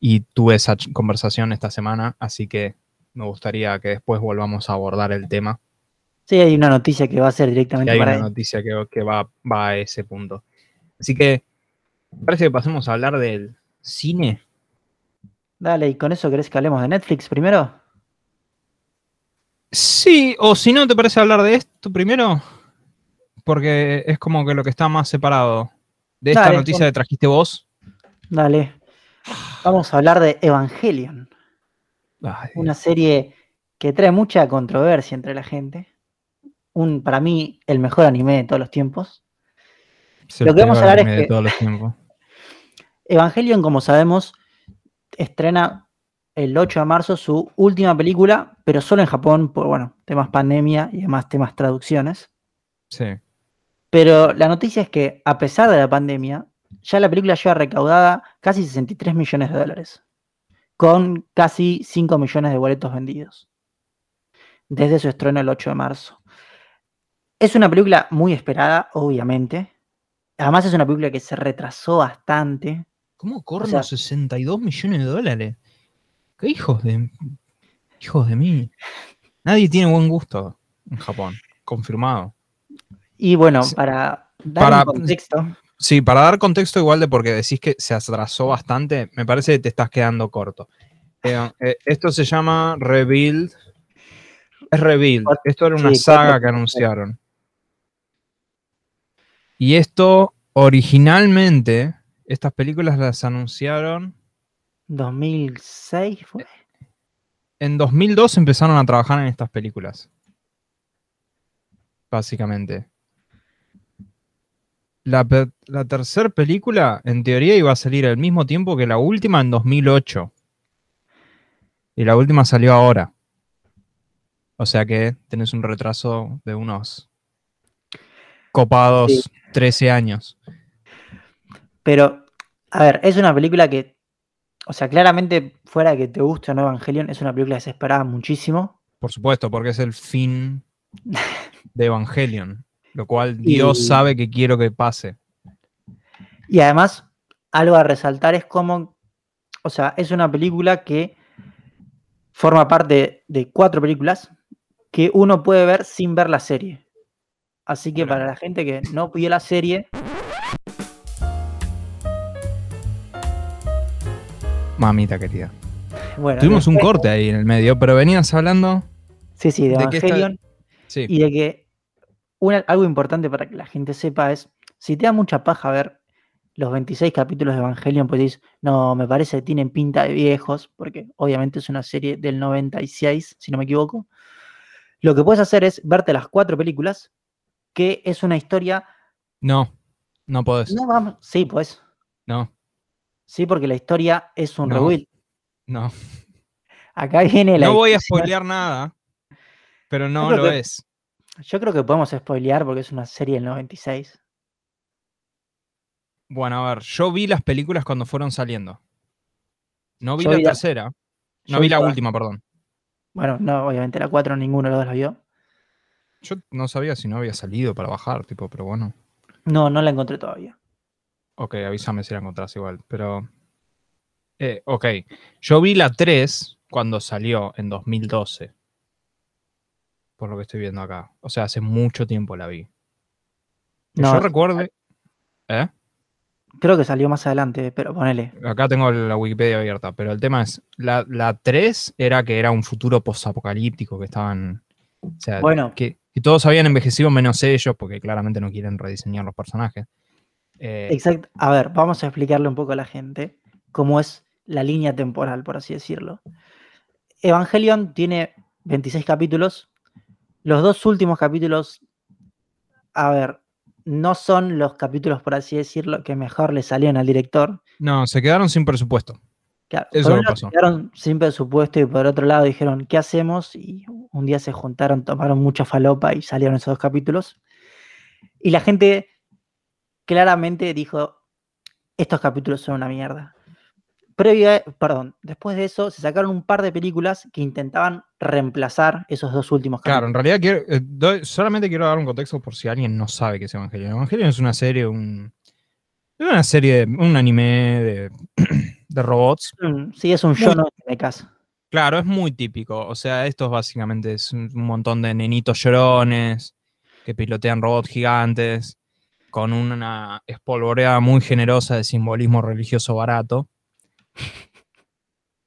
A: y tuve esa conversación esta semana, así que me gustaría que después volvamos a abordar el tema.
B: Sí, hay una noticia que va a ser directamente
A: hay
B: para
A: una
B: él.
A: noticia que, que va, va a ese punto. Así que parece que pasemos a hablar del cine.
B: Dale, ¿y con eso querés que hablemos de Netflix primero?
A: Sí, o si no, ¿te parece hablar de esto primero? Porque es como que lo que está más separado. De esta
B: Dale,
A: noticia
B: con-
A: que trajiste vos.
B: Dale. Vamos a hablar de Evangelion,
A: Ay,
B: una serie que trae mucha controversia entre la gente. Un, para mí, el mejor anime de todos los tiempos.
A: es
B: lo que vamos a hablar es que-
A: todos los tiempos. [laughs]
B: Evangelion, como sabemos, estrena el 8 de marzo su última película, pero solo en Japón por, bueno, temas pandemia y además temas traducciones.
A: Sí.
B: Pero la noticia es que, a pesar de la pandemia, ya la película lleva recaudada casi 63 millones de dólares, con casi 5 millones de boletos vendidos, desde su estreno el 8 de marzo. Es una película muy esperada, obviamente. Además es una película que se retrasó bastante.
A: ¿Cómo corren
B: sea-
A: los 62 millones de dólares? ¿Qué hijos de. Hijos de mí? Nadie tiene buen gusto en Japón. Confirmado.
B: Y bueno, para dar
A: Para-
B: contexto,
A: Sí, para dar contexto igual de porque decís que se atrasó bastante, me parece que te estás quedando corto. Eh, eh, esto se llama Rebuild. Es Rebuild. Esto era una
B: sí,
A: saga que anunciaron. Y esto originalmente, estas películas las anunciaron
B: 2006 fue.
A: en 2002 empezaron a trabajar en estas películas. Básicamente. La, tercera película, en teoría, iba a salir al mismo tiempo que la última en 2008. Y la última salió ahora. O sea que tenés un retraso de unos copados
B: Sí.
A: 13 años.
B: Pero, a ver, es una película que, o sea, claramente, fuera de que te guste o no Evangelion, es una película que se esperaba muchísimo.
A: Por supuesto, porque es el fin [laughs] de Evangelion. Lo cual Dios
B: Y-
A: sabe que quiero que pase.
B: Y además, algo a resaltar es como, o sea, es una película que forma parte de cuatro películas que uno puede ver sin ver la serie. Así que
A: Bueno.
B: para la gente que no vio la serie,
A: Mamita querida.
B: Bueno,
A: Tuvimos un corte ahí en el medio, pero venías hablando.
B: Sí, sí, de
A: de que esta-
B: Evangelion.
A: Sí.
B: Y de que una- algo importante para que la gente sepa es, si te da mucha paja ver los 26 capítulos de Evangelion, pues dices, no, me parece que tienen pinta de viejos, porque obviamente es una serie del 96, si no me equivoco. Lo que puedes hacer es verte las cuatro películas, que es una historia...
A: No, no podés.
B: No vamos, sí, pues,
A: No,
B: sí, porque la historia es un
A: No.
B: rebuild.
A: no.
B: Acá viene la...
A: No voy a spoilear nada, pero no lo
B: que-
A: es.
B: Yo creo que podemos spoilear porque es una serie del 96.
A: Bueno, a ver, yo vi las películas cuando fueron saliendo. No vi
B: Yo
A: la
B: vi
A: tercera. No
B: vi
A: vi la
B: todas.
A: última, perdón.
B: Bueno, no, obviamente la 4 ninguno de los dos la vio.
A: Yo no sabía si no había salido para bajar, tipo, pero bueno.
B: No, no la encontré todavía.
A: Ok, avísame si la encontrás igual. Pero. Eh, ok. Yo vi la 3 cuando salió en 2012. Por lo que estoy viendo acá. O sea, hace mucho tiempo la vi. Que
B: No,
A: yo recuerde. ¿Eh?
B: Creo que salió más adelante, pero ponele.
A: Acá tengo la Wikipedia abierta. Pero el tema es. La, la 3 era que era un futuro posapocalíptico que estaban. O sea,
B: Bueno,
A: que, que todos habían envejecido menos ellos, porque claramente no quieren rediseñar los personajes. Eh,
B: exacto. A ver, vamos a explicarle un poco a la gente cómo es la línea temporal, por así decirlo. Evangelion tiene 26 capítulos. Los dos últimos capítulos, a ver, no son los capítulos, por así decirlo, que mejor le salieron al director.
A: no, se quedaron sin presupuesto.
B: Claro,
A: Eso
B: por
A: pasó.
B: quedaron sin presupuesto y por otro lado dijeron, ¿qué hacemos? Y un día se juntaron, tomaron mucha falopa y salieron esos dos capítulos. Y la gente claramente dijo, estos capítulos son una mierda. Previa, perdón, después de eso se sacaron un par de películas que intentaban reemplazar esos dos últimos
A: Claro, en
B: capítulos.
A: realidad quiero, eh, doy- solamente quiero dar un contexto por si alguien no sabe qué es Evangelion. Evangelion es una serie, un, es una serie, de, un anime de, [clears throat] de robots.
B: Mm, Sí, es un no me caso.
A: Claro, es muy típico. O sea, esto básicamente es un montón de nenitos llorones que pilotean robots gigantes con una espolvoreada muy generosa de simbolismo religioso barato. [laughs]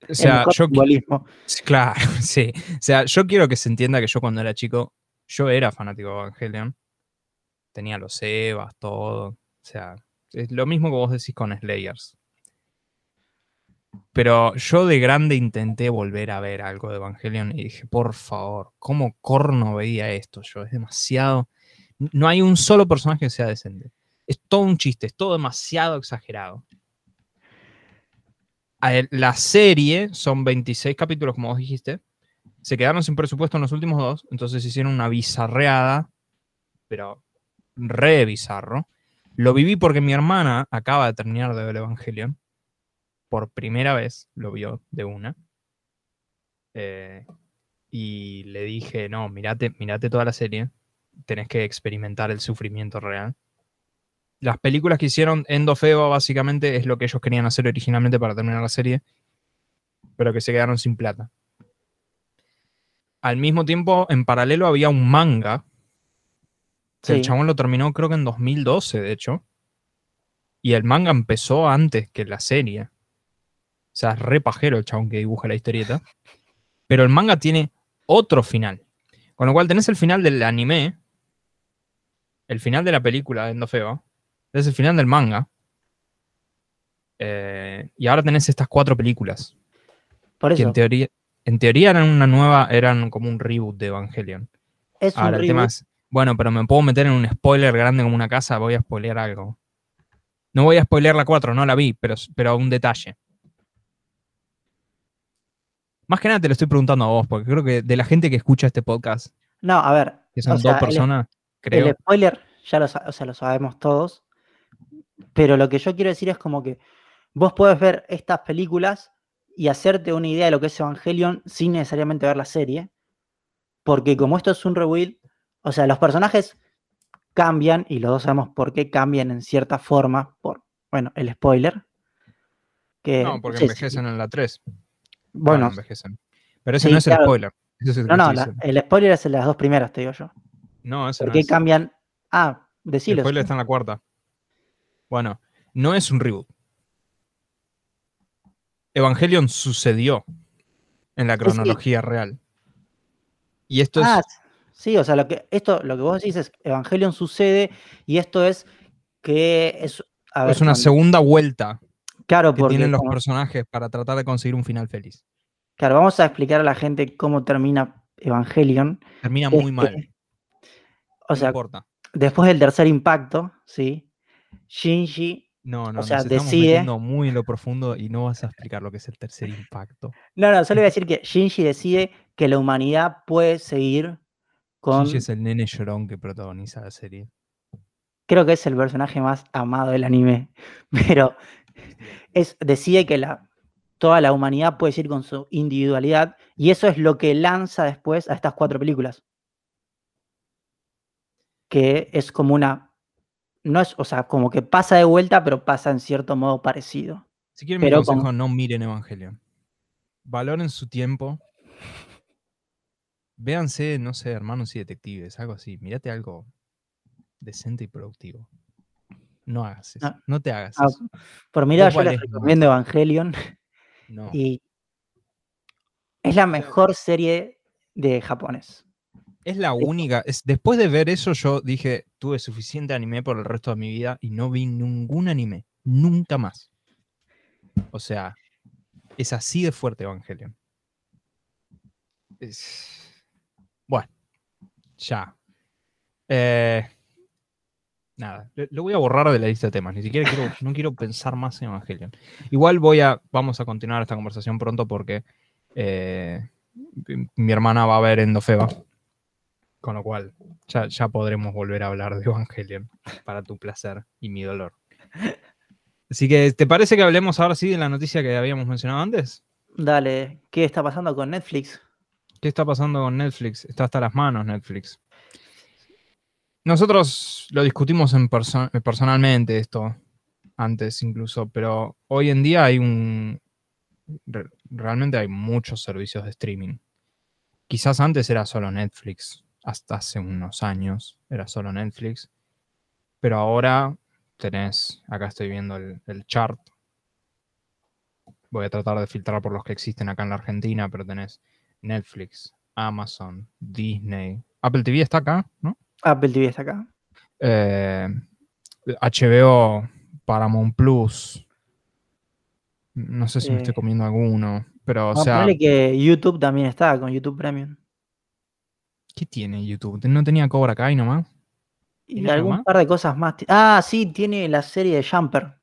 A: O sea, yo,
B: simbolismo. [laughs]
A: Claro, sí. O sea, yo quiero que se entienda que yo cuando era chico, yo era fanático de Evangelion. Tenía los Evas, todo. O sea, es lo mismo que vos decís con Slayers. Pero yo de grande intenté volver a ver algo de Evangelion y dije, por favor, ¿cómo corno veía esto? Yo, es demasiado. No hay un solo personaje que sea decente. Es todo un chiste, es todo demasiado exagerado. La serie son 26 capítulos, como vos dijiste. Se quedaron sin presupuesto en los últimos dos, entonces hicieron una bizarreada, pero re bizarro. Lo viví porque mi hermana acaba de terminar de ver Evangelion. Por primera vez lo vio de una. Eh, y le dije, no, mirate, mirate toda la serie. Tenés que experimentar el sufrimiento real. Las películas que hicieron Endofeba básicamente es lo que ellos querían hacer originalmente para terminar la serie, pero que se quedaron sin plata. Al mismo tiempo, en paralelo había un manga, que el chabón lo terminó creo que en 2012, de hecho, y el manga empezó antes que la serie. O sea, es re pajero el chabón que dibuja la historieta. Pero el manga tiene otro final. Con lo cual tenés el final del anime, el final de la película de Endofeba, es el final del manga. eh, y ahora tenés estas cuatro películas.
B: Por
A: Que
B: eso,
A: en teoría, en teoría eran una nueva, eran como un reboot de Evangelion.
B: es un
A: Ahora tema
B: reboot.
A: es, bueno, pero me puedo meter en un spoiler grande como una casa, voy a spoilear algo. No voy a spoilear la 4, no la vi, pero, pero un detalle. Más que nada te lo estoy preguntando a vos, porque creo que de la gente que escucha este podcast,
B: No, a ver.
A: que son
B: sea,
A: dos
B: el-
A: personas, creo.
B: El spoiler ya lo, o sea, lo sabemos todos, pero lo que yo quiero decir es como que vos podés ver estas películas y hacerte una idea de lo que es Evangelion sin necesariamente ver la serie, porque como esto es un rebuild, o sea, los personajes cambian y los dos sabemos por qué cambian en cierta forma, por, bueno, el spoiler. Que,
A: no, porque envejecen en la 3.
B: Bueno,
A: envejecen. Pero ese
B: sí,
A: no es el spoiler. Es el
B: no, no, la- el spoiler es en las dos primeras, te digo yo.
A: No, ese
B: ¿Por
A: no
B: qué
A: es.
B: cambian? Ah,
A: El
B: decilo.
A: spoiler está en la cuarta. Bueno, no es un reboot. Evangelion sucedió en la cronología real. Y esto
B: Ah,
A: es.
B: Sí, o sea, lo que, esto, lo que vos decís es Evangelion sucede y esto es que es. A ver,
A: Es una
B: cuando-
A: segunda vuelta
B: claro,
A: que
B: porque
A: tienen los
B: como-
A: personajes para tratar de conseguir un final feliz.
B: claro, vamos a explicar a la gente cómo termina Evangelion.
A: Termina muy
B: que,
A: mal.
B: O sea, después del tercer impacto, ¿sí? Shinji.
A: No, no,
B: sea,
A: nos estamos
B: decide-
A: metiendo muy en lo profundo y no vas a explicar lo que es el tercer impacto.
B: No, no, solo iba a decir que Shinji decide que la humanidad puede seguir con.
A: Es el nene llorón que protagoniza la serie.
B: Creo que es el personaje más amado del anime. [laughs] Pero es, decide que la, toda la humanidad puede seguir con su individualidad. Y eso es lo que lanza después a estas cuatro películas. Que es como una. No es, o sea, como que pasa de vuelta, pero pasa en cierto modo parecido.
A: Si quieren mi consejo,
B: con-
A: no miren Evangelion. Valoren su tiempo. Véanse, no sé, hermanos y detectives, algo así. Mírate algo decente y productivo. No hagas eso.
B: Ah.
A: No te hagas
B: Ah,
A: eso.
B: Por mira,
A: Vos
B: yo les recomiendo Evangelion.
A: No.
B: Y es la mejor serie de japonés.
A: Es la única. Es, después de ver eso, yo dije, tuve suficiente anime por el resto de mi vida y no vi ningún anime. Nunca más. O sea, es así de fuerte Evangelion. Es- ya. Eh, nada, lo- voy a borrar de la lista de temas. Ni siquiera quiero, [laughs] no quiero pensar más en Evangelion. Igual voy a, vamos a continuar esta conversación pronto porque eh, mi- mi hermana va a ver Endofeba. Con lo cual, ya, ya podremos volver a hablar de Evangelion para tu placer y mi dolor. Así que, ¿te parece que hablemos ahora sí de la noticia que habíamos mencionado antes?
B: Dale, ¿qué está pasando con Netflix?
A: ¿Qué está pasando con Netflix? Está hasta las manos Netflix. Nosotros lo discutimos en perso- personalmente esto antes incluso, pero hoy en día hay un... re- Realmente hay muchos servicios de streaming. Quizás antes era solo Netflix, hasta hace unos años era solo Netflix, pero ahora tenés, acá estoy viendo el chart. Voy a tratar de filtrar por los que existen acá en la Argentina, pero tenés Netflix, Amazon, Disney. Apple TV está acá, ¿no?
B: Apple TV está acá.
A: Eh, HBO, Paramount Plus. No sé si me estoy
B: Eh,
A: comiendo alguno, pero o
B: Vamos a
A: sea,
B: que YouTube también está con YouTube Premium.
A: ¿qué tiene YouTube? ¿No tenía Cobra Kai nomás?
B: Y
A: ¿Tiene algo
B: algún par de cosas más. Ah, sí, tiene la serie de Jumper,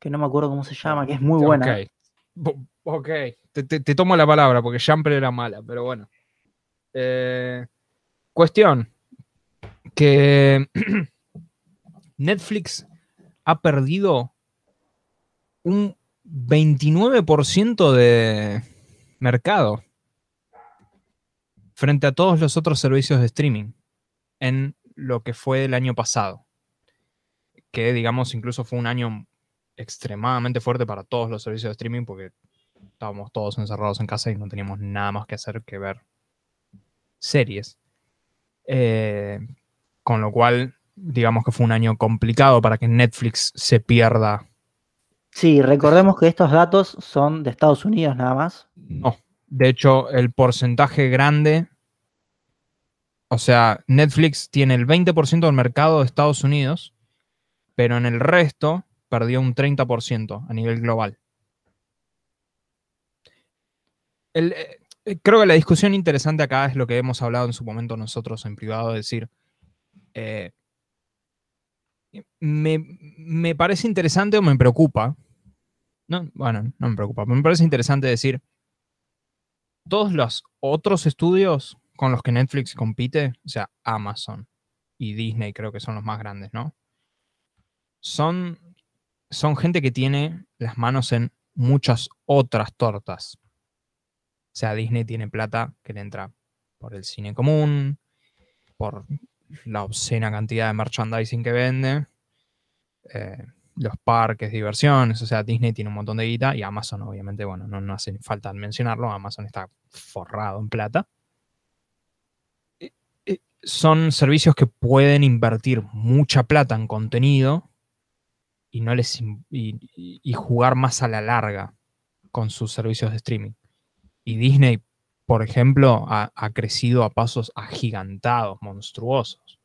B: que no me acuerdo cómo se llama, que es muy buena.
A: Ok. Bo- Ok. Te, te- tomo la palabra porque Jumper era mala, pero bueno. Eh, cuestión. Que [clears throat] Netflix ha perdido un 29% de mercado frente a todos los otros servicios de streaming en lo que fue el año pasado. Que digamos incluso fue un año extremadamente fuerte para todos los servicios de streaming porque estábamos todos encerrados en casa y no teníamos nada más que hacer que ver series. Eh, con lo cual, digamos que fue un año complicado para que Netflix se pierda.
B: Sí, recordemos que estos datos son de Estados Unidos nada más.
A: No, de hecho, el porcentaje grande, o sea, Netflix tiene el 20% del mercado de Estados Unidos, pero en el resto perdió un 30% a nivel global. Eh, eh, creo que la discusión interesante acá es lo que hemos hablado en su momento nosotros en privado, es decir, eh, me, me parece interesante o me preocupa. No, bueno, no me preocupa, pero me parece interesante decir, todos los otros estudios con los que Netflix compite, o sea, Amazon y Disney creo que son los más grandes, ¿no? Son, son gente que tiene las manos en muchas otras tortas. O sea, Disney tiene plata que le entra por el cine común, por la obscena cantidad de merchandising que vende, eh, los parques, diversiones, o sea, Disney tiene un montón de guita y Amazon obviamente, bueno, no, hace falta mencionarlo, Amazon está forrado en plata. Eh, eh, Son servicios que pueden invertir mucha plata en contenido y no les y jugar más a la larga. con sus servicios de streaming. Y Disney, por ejemplo, ha, crecido a pasos agigantados, monstruosos.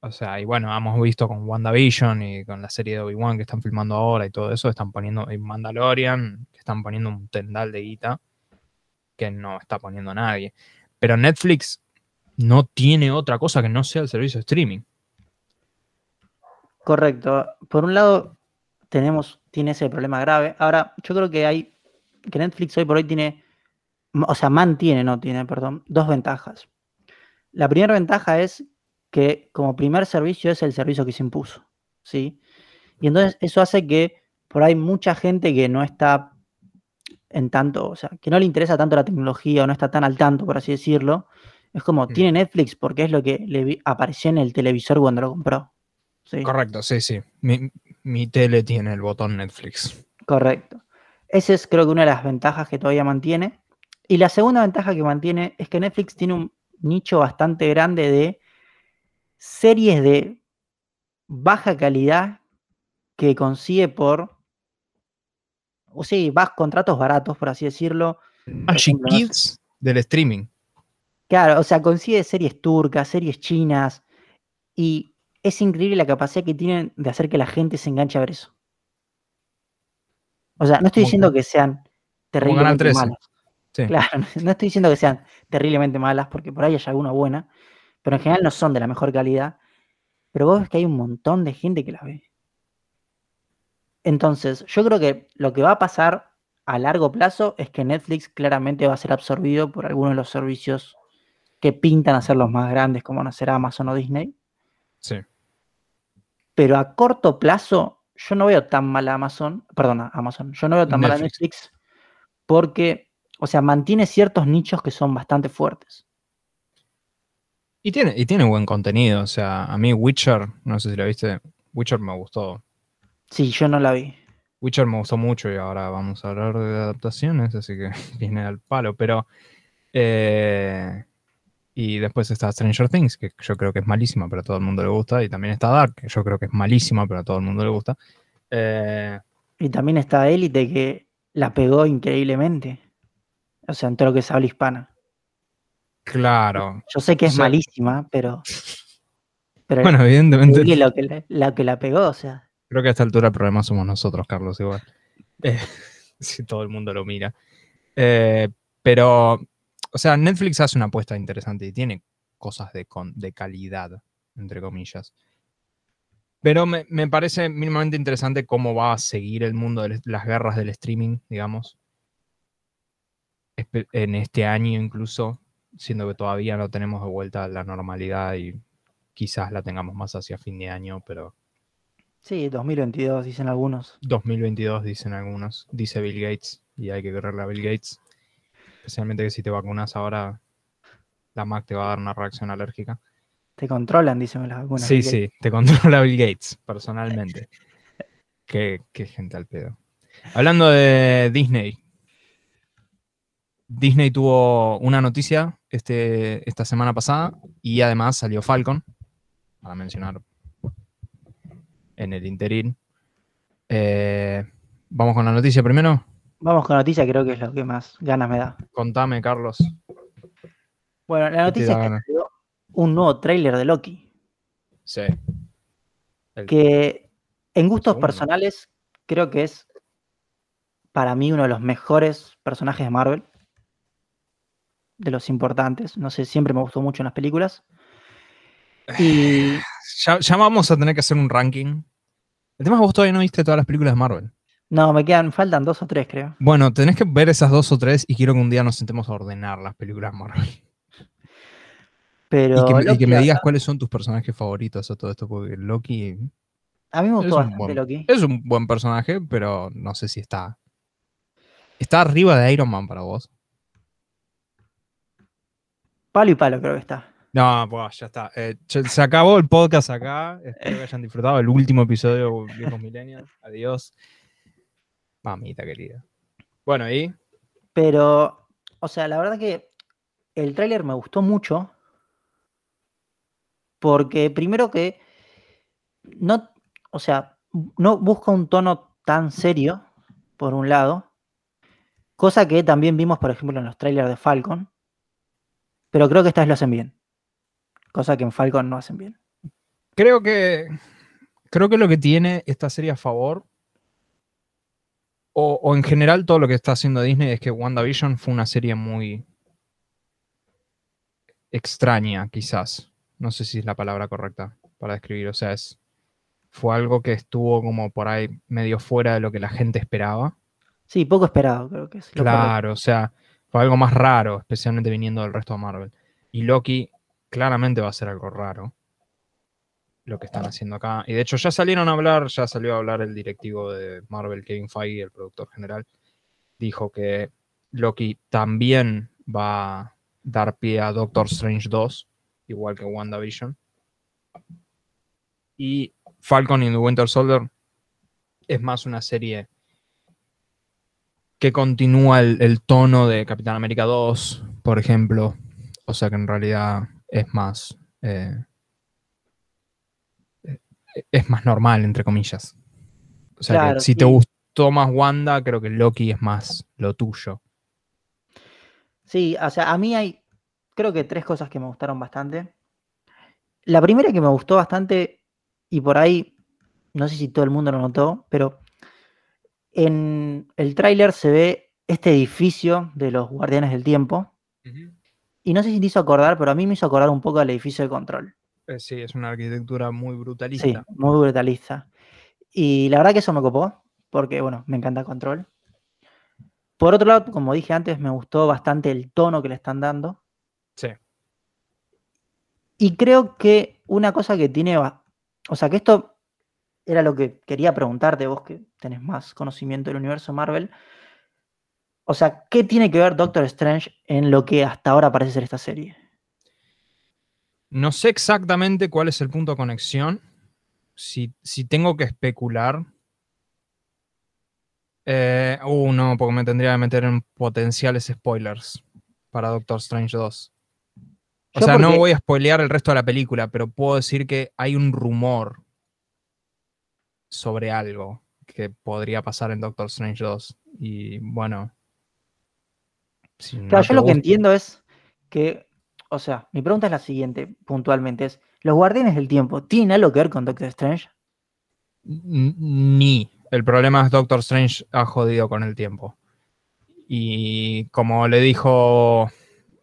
A: O sea, y bueno, hemos visto con WandaVision y con la serie de Obi-Wan que están filmando ahora y todo eso, están poniendo en Mandalorian, que están poniendo un tendal de guita que no está poniendo nadie. Pero Netflix no tiene otra cosa que no sea el servicio de streaming.
B: Correcto. Por un lado, tenemos, tiene ese problema grave. Ahora, yo creo que hay, que Netflix hoy por hoy tiene, o sea, mantiene, no tiene, perdón, dos ventajas. La primera ventaja es que como primer servicio es el servicio que se impuso, ¿sí? Y entonces eso hace que por ahí mucha gente que no está en tanto, o sea, que no le interesa tanto la tecnología o no está tan al tanto, por así decirlo, es como,
A: Mm.
B: tiene Netflix porque es lo que le apareció en el televisor cuando lo compró. ¿sí?
A: Correcto, sí, sí. Mi, mi tele tiene el botón Netflix.
B: Correcto. Esa es creo que una de las ventajas que todavía mantiene. Y la segunda ventaja que mantiene es que Netflix tiene un nicho bastante grande de series de baja calidad que consigue por, o sí, vas contratos baratos, por así decirlo.
A: Magic
B: ejemplo, no sé.
A: Kids del streaming.
B: Claro, o sea, consigue series turcas, series chinas, y es increíble la capacidad que tienen de hacer que la gente se enganche a ver eso. O sea, no estoy diciendo que sean terriblemente
A: 13.
B: malas.
A: Sí.
B: Claro, [laughs] no estoy diciendo que sean terriblemente malas, porque por ahí hay alguna buena, pero en general no son de la mejor calidad. Pero vos ves que hay un montón de gente que las ve. Entonces, yo creo que lo que va a pasar a largo plazo es que Netflix claramente va a ser absorbido por algunos de los servicios que pintan a ser los más grandes, como no será Amazon o Disney.
A: Sí.
B: Pero a corto plazo, yo no veo tan mal a Amazon, perdona, Amazon, yo no veo tan mal a
A: Netflix.
B: Netflix porque, o sea, mantiene ciertos nichos que son bastante fuertes.
A: Y tiene, y tiene buen contenido. O sea, a mí Witcher, no sé si la viste, Witcher me gustó.
B: Sí, yo no la vi.
A: Witcher me gustó mucho y ahora vamos a hablar de adaptaciones, así que [laughs] viene al palo. Pero. eh, y después está Stranger Things, que yo creo que es malísima, pero a todo el mundo le gusta. Y también está Dark, que yo creo que es malísima, pero a todo el mundo le gusta. Eh,
B: Y también está Elite que la pegó increíblemente. O sea, en todo lo que es habla hispana.
A: claro.
B: Yo sé que es
A: O sea-
B: malísima, pero. Pero
A: Bueno, evidentemente.
B: lo que, la, la que la pegó, o sea.
A: Creo que a esta altura el problema somos nosotros, Carlos, igual. [laughs] Eh, si todo el mundo lo mira. Eh, pero, o sea, Netflix hace una apuesta interesante y tiene cosas de, con- de calidad, entre comillas. Pero me, me parece mínimamente interesante cómo va a seguir el mundo de las guerras del streaming, digamos. En este año incluso, siendo que todavía no tenemos de vuelta la normalidad y quizás la tengamos más hacia fin de año, pero
B: Sí, 2022, dicen algunos.
A: 2022 dicen algunos, dice Bill Gates, y hay que creerle a Bill Gates. Especialmente que si te vacunas ahora, la Mac te va a dar una reacción alérgica.
B: Te controlan, dicen las vacunas.
A: sí,
B: Bill Gates.
A: sí, te controla Bill Gates, personalmente. [laughs] qué, qué gente al pedo. Hablando de Disney. Disney tuvo una noticia este, esta semana pasada y además salió Falcon, para mencionar en el interín. Eh, Vamos con la noticia primero.
B: Vamos con noticia, creo que es lo que más ganas me da.
A: Contame, Carlos.
B: Bueno, la
A: ¿Qué te
B: noticia es que salió un nuevo tráiler de Loki.
A: Sí. El-
B: que en gustos
A: segundo.
B: personales creo que es para mí uno de los mejores personajes de Marvel. De los importantes. No sé, siempre me gustó mucho en las películas. Y
A: Ya, ya vamos a tener que hacer un ranking. El tema es que vos todavía no viste todas las películas de Marvel.
B: no, me quedan, faltan dos o tres, creo.
A: Bueno, tenés que ver esas dos o tres y quiero que un día nos sentemos a ordenar las películas de Marvel.
B: Pero
A: Y que, me- y
B: Loki,
A: que me
B: la
A: digas cuáles son tus personajes favoritos o todo esto, porque Loki
B: a mí me gustó bastante
A: buen,
B: Loki.
A: es un buen personaje, pero no sé si está. ¿Está arriba de Iron Man para vos?
B: Palo y palo creo que está.
A: No, pues ya está. Eh, se acabó el podcast acá. Espero que hayan disfrutado el último episodio de Viejos Millennials. Adiós. Mamita querida. Bueno, y
B: Pero, o sea, la verdad que el tráiler me gustó mucho. Porque primero que no, o sea, no busca un tono tan serio, por un lado. Cosa que también vimos, por ejemplo, en los trailers de Falcon. Pero creo que esta vez lo hacen bien. Cosa que en Falcon no hacen bien.
A: Creo que. Creo que lo que tiene esta serie a favor. O, o en general todo lo que está haciendo Disney es que WandaVision fue una serie muy extraña, quizás. No sé si es la palabra correcta para describir. O sea, es, fue algo que estuvo como por ahí medio fuera de lo que la gente esperaba.
B: Sí, poco esperado, creo que es.
A: Claro, o sea, fue algo más raro, especialmente viniendo del resto de Marvel. Y Loki claramente va a ser algo raro. Lo que están haciendo acá. Y de hecho ya salieron a hablar, ya salió a hablar el directivo de Marvel, Kevin Feige, el productor general. Dijo que Loki también va a dar pie a Doctor Strange 2, igual que WandaVision. Y Falcon y the Winter Soldier es más una serie que continúa el, el tono de Capitán América 2, por ejemplo. O sea que en realidad es más. eh, eh, es más normal, entre comillas. O sea
B: Claro,
A: que si te gustó más Wanda, creo que Loki es más lo tuyo.
B: Sí, o sea, a mí hay, creo que tres cosas que me gustaron bastante. La primera que me gustó bastante, y por ahí, no sé si todo el mundo lo notó, pero en el tráiler se ve este edificio de los Guardianes del Tiempo, y no sé si te hizo acordar, pero a mí me hizo acordar un poco al edificio de control.
A: Eh, sí, es una arquitectura muy
B: Sí,
A: brutalista.
B: muy brutalista. Y la verdad que eso me copó, porque bueno, me encanta control. Por otro lado, como dije antes, me gustó bastante el tono que le están dando.
A: Sí.
B: Y creo que una cosa que tiene, o sea, que esto era lo que quería preguntarte vos que tenés más conocimiento del universo Marvel. O sea, ¿qué tiene que ver Doctor Strange en lo que hasta ahora parece ser esta serie?
A: No sé exactamente cuál es el punto de conexión. Si, si tengo que especular. Eh, uh, no, porque me tendría que meter en potenciales spoilers para Doctor Strange 2. O
B: Yo
A: sea, no voy a spoilear el resto de la película, pero puedo decir que hay un rumor sobre algo que podría pasar en Doctor Strange 2. Y bueno. si no
B: Claro, yo lo que entiendo es que, o sea, mi pregunta es la siguiente, puntualmente, es, ¿los Guardianes del Tiempo tienen algo que ver con Doctor Strange?
A: Ni. El problema es Doctor Strange ha jodido con el tiempo. Y como le dijo.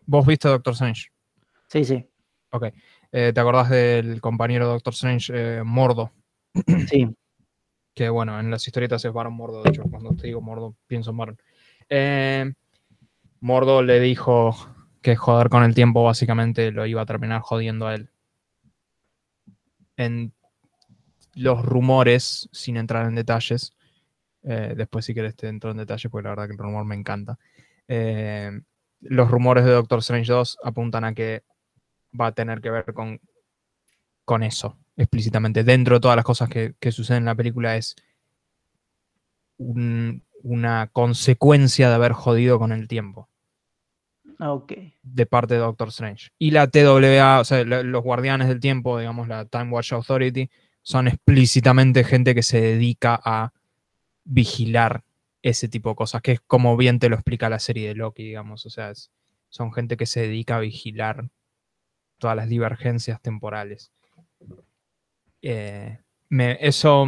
A: ¿Vos viste Doctor Strange?
B: Sí, sí,
A: Ok. Eh, ¿Te acordás del compañero Doctor Strange eh, Mordo?
B: sí.
A: Que bueno, en las historietas es Baron Mordo. De hecho, cuando te digo Mordo, pienso en Baron. Eh, Mordo le dijo que joder con el tiempo básicamente lo iba a terminar jodiendo a él. En los rumores, sin entrar en detalles, eh, después si querés te entro en detalles porque la verdad que el rumor me encanta. Eh, los rumores de Doctor Strange 2 apuntan a que va a tener que ver con, con eso, explícitamente. Dentro de todas las cosas que, que suceden en la película es un- una consecuencia de haber jodido con el tiempo
B: Ah, Ok.
A: de parte de Doctor Strange. Y la TWA, o sea, la- los guardianes del tiempo, digamos, la Time Watch Authority, son explícitamente gente que se dedica a vigilar ese tipo de cosas, que es como bien te lo explica la serie de Loki, digamos. O sea, es- son gente que se dedica a vigilar todas las divergencias temporales. Eh, me- eso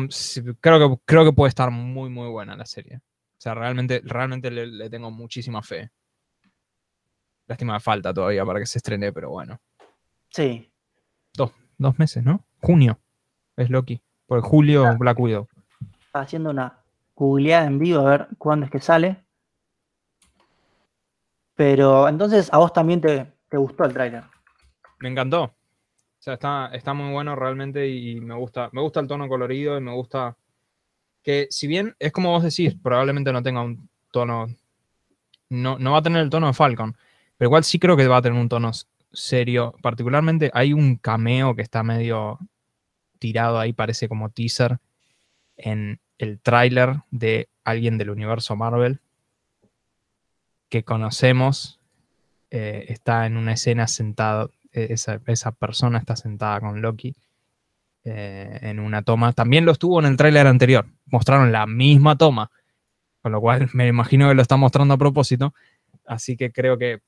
A: creo que, creo que puede estar muy, muy buena la serie. O sea, realmente, realmente le, le tengo muchísima fe. Lástima falta todavía para que se estrene, pero bueno.
B: Sí.
A: Dos meses, ¿no? Junio es Loki. Por julio, Black Widow.
B: Haciendo una googleada en vivo a ver cuándo es que sale. Pero entonces a vos también te, te gustó el tráiler.
A: Me encantó. O sea, está, está muy bueno realmente y me gusta, me gusta el tono colorido y me gusta que, si bien es como vos decís, probablemente no tenga un tono, no, no va a tener el tono de Falcon, pero igual sí creo que va a tener un tono serio. Particularmente hay un cameo que está medio tirado ahí, parece como teaser, en el tráiler de alguien del universo Marvel que conocemos. eh, está en una escena sentado, esa, esa persona está sentada con Loki eh, en una toma. También lo estuvo en el tráiler anterior. Mostraron la misma toma con lo cual me imagino que lo está mostrando a propósito. Así que creo que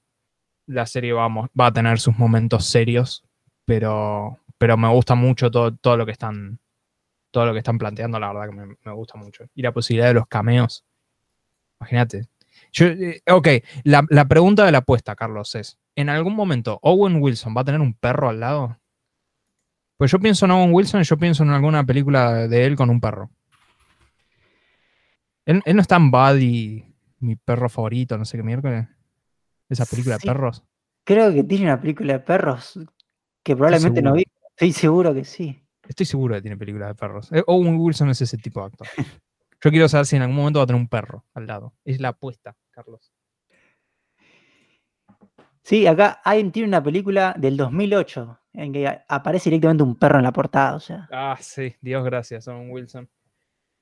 A: la serie va, va a tener sus momentos serios, pero, pero me gusta mucho todo, todo lo que están todo lo que están planteando, la verdad que me, me gusta mucho. Y la posibilidad de los cameos. Imagínate. Yo, eh, ok, la, la pregunta de la apuesta, Carlos, es: ¿en algún momento Owen Wilson va a tener un perro al lado? Pues yo pienso en Owen Wilson y yo pienso en alguna película de él con un perro. Él, él no está en Buddy, mi perro favorito, no sé qué miércoles. Esa película
B: Sí.
A: de perros.
B: Creo que tiene una película de perros que probablemente no vi. Estoy seguro que sí.
A: Estoy seguro que tiene películas de perros. Eh, Owen Wilson es ese tipo de actor. [laughs] Yo quiero saber si en algún momento va a tener un perro al lado. Es la apuesta, Carlos.
B: Sí, acá hay, tiene una película del 2008 en que aparece directamente un perro en la portada. O sea,
A: Ah, sí, Dios gracias, Owen Wilson.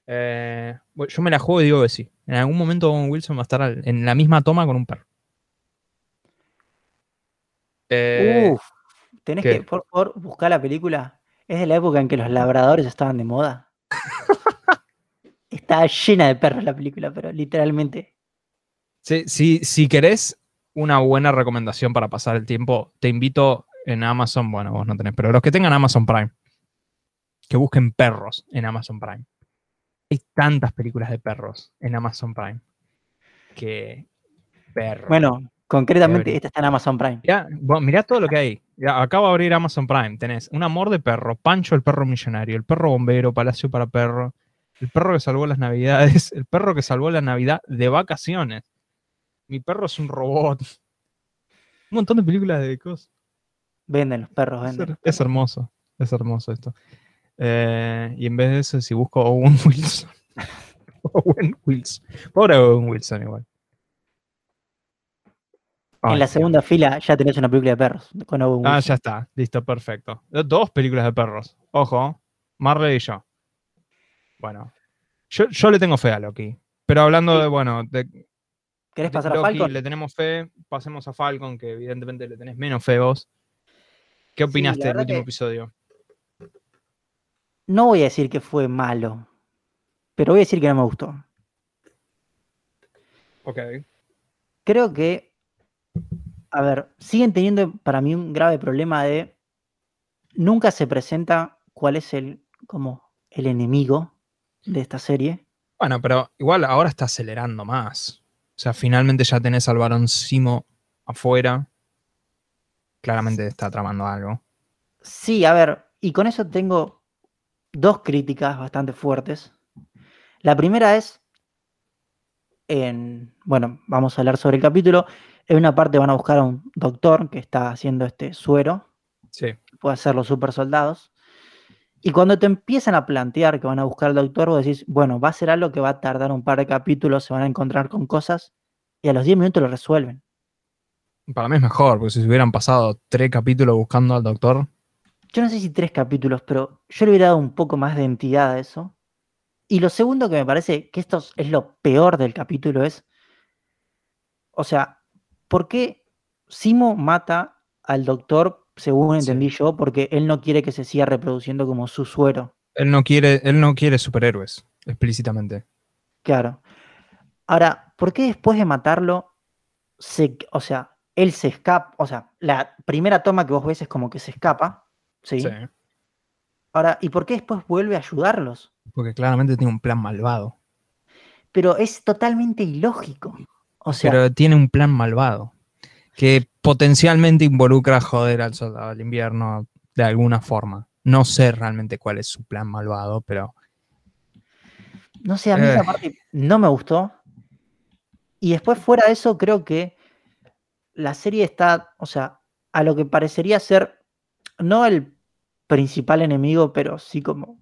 A: Eh, yo me la juego y digo que sí. En algún momento Owen Wilson va a estar en la misma toma con un perro. Eh,
B: Uf, tenés
A: ¿qué?
B: que, por favor, buscar la película. Es de la época en que los labradores estaban de moda. [laughs] Está llena de perros la película, pero literalmente.
A: sí, sí, si querés una buena recomendación para pasar el tiempo, te invito en Amazon. Bueno, vos no tenés, pero los que tengan Amazon Prime, que busquen perros en Amazon Prime. Hay tantas películas de perros en Amazon Prime que perro.
B: Bueno, concretamente esta está en Amazon Prime.
A: Ya, bueno, mirá todo lo que hay. Ya, acabo de abrir Amazon Prime. Tenés Un amor de perro, Pancho el perro millonario, el perro bombero, Palacio para perro, el perro que salvó las navidades, el perro que salvó la navidad de vacaciones. Mi perro es un robot. Un montón de películas de cosas.
B: Venden los perros,
A: Es,
B: venden.
A: es
B: perros.
A: hermoso. Es hermoso esto. Eh, y en vez de eso, si busco Owen [laughs] Wilson. Owen Wilson. Pobre Owen Wilson igual. Ay,
B: En la segunda fila ya tenés una película de perros con Owen
A: Ah,
B: Wilson.
A: ya está. Listo, perfecto. Dos películas de perros. Ojo, Marley y yo. Bueno, yo, yo le tengo fe a Loki. Pero hablando
B: Sí.
A: de, bueno, de,
B: ¿Querés pasar a Falcon?
A: le tenemos fe. Pasemos a Falcon, que evidentemente le tenés menos fe vos. ¿Qué opinaste del último episodio?
B: No voy a decir que fue malo, pero voy a decir que no me gustó.
A: Ok.
B: Creo que, a ver, siguen teniendo para mí un grave problema de nunca se presenta cuál es el como el enemigo de esta serie.
A: Bueno, pero igual ahora está acelerando más. O sea, finalmente ya tenés al varón Simo afuera. Claramente está tramando algo.
B: Sí, a ver, y con eso tengo dos críticas bastante fuertes. La primera es, en, bueno, vamos a hablar sobre el capítulo. En una parte van a buscar a un doctor que está haciendo este suero,
A: Sí.
B: puede hacer los super soldados. Y cuando te empiezan a plantear que van a buscar al doctor, vos decís, bueno, va a ser algo que va a tardar un par de capítulos, se van a encontrar con cosas, y a los 10 minutos lo resuelven.
A: Para mí es mejor, porque si se hubieran pasado tres capítulos buscando al doctor,
B: Yo no sé si tres capítulos, pero yo le hubiera dado un poco más de entidad a eso. Y lo segundo que me parece que esto es lo peor del capítulo es, o sea, ¿por qué Simo mata al doctor, según
A: Sí.
B: entendí yo, porque él no quiere que se siga reproduciendo como su suero?
A: él no quiere, él no quiere superhéroes, explícitamente.
B: Claro. Ahora, ¿por qué después de matarlo, se, o sea, él se escapa? O sea, la primera toma que vos ves es como que se escapa, ¿sí?
A: Sí.
B: Ahora, ¿y por qué después vuelve a ayudarlos?
A: Porque claramente tiene un plan malvado.
B: Pero es totalmente ilógico. O sea,
A: pero tiene un plan malvado. Que potencialmente involucra a joder al soldado del invierno de alguna forma. No sé realmente cuál es su plan malvado, pero
B: no sé, a mí
A: eh.
B: esa parte no me gustó. Y después, fuera de eso, creo que la serie está, o sea, a lo que parecería ser, no el principal enemigo, pero sí como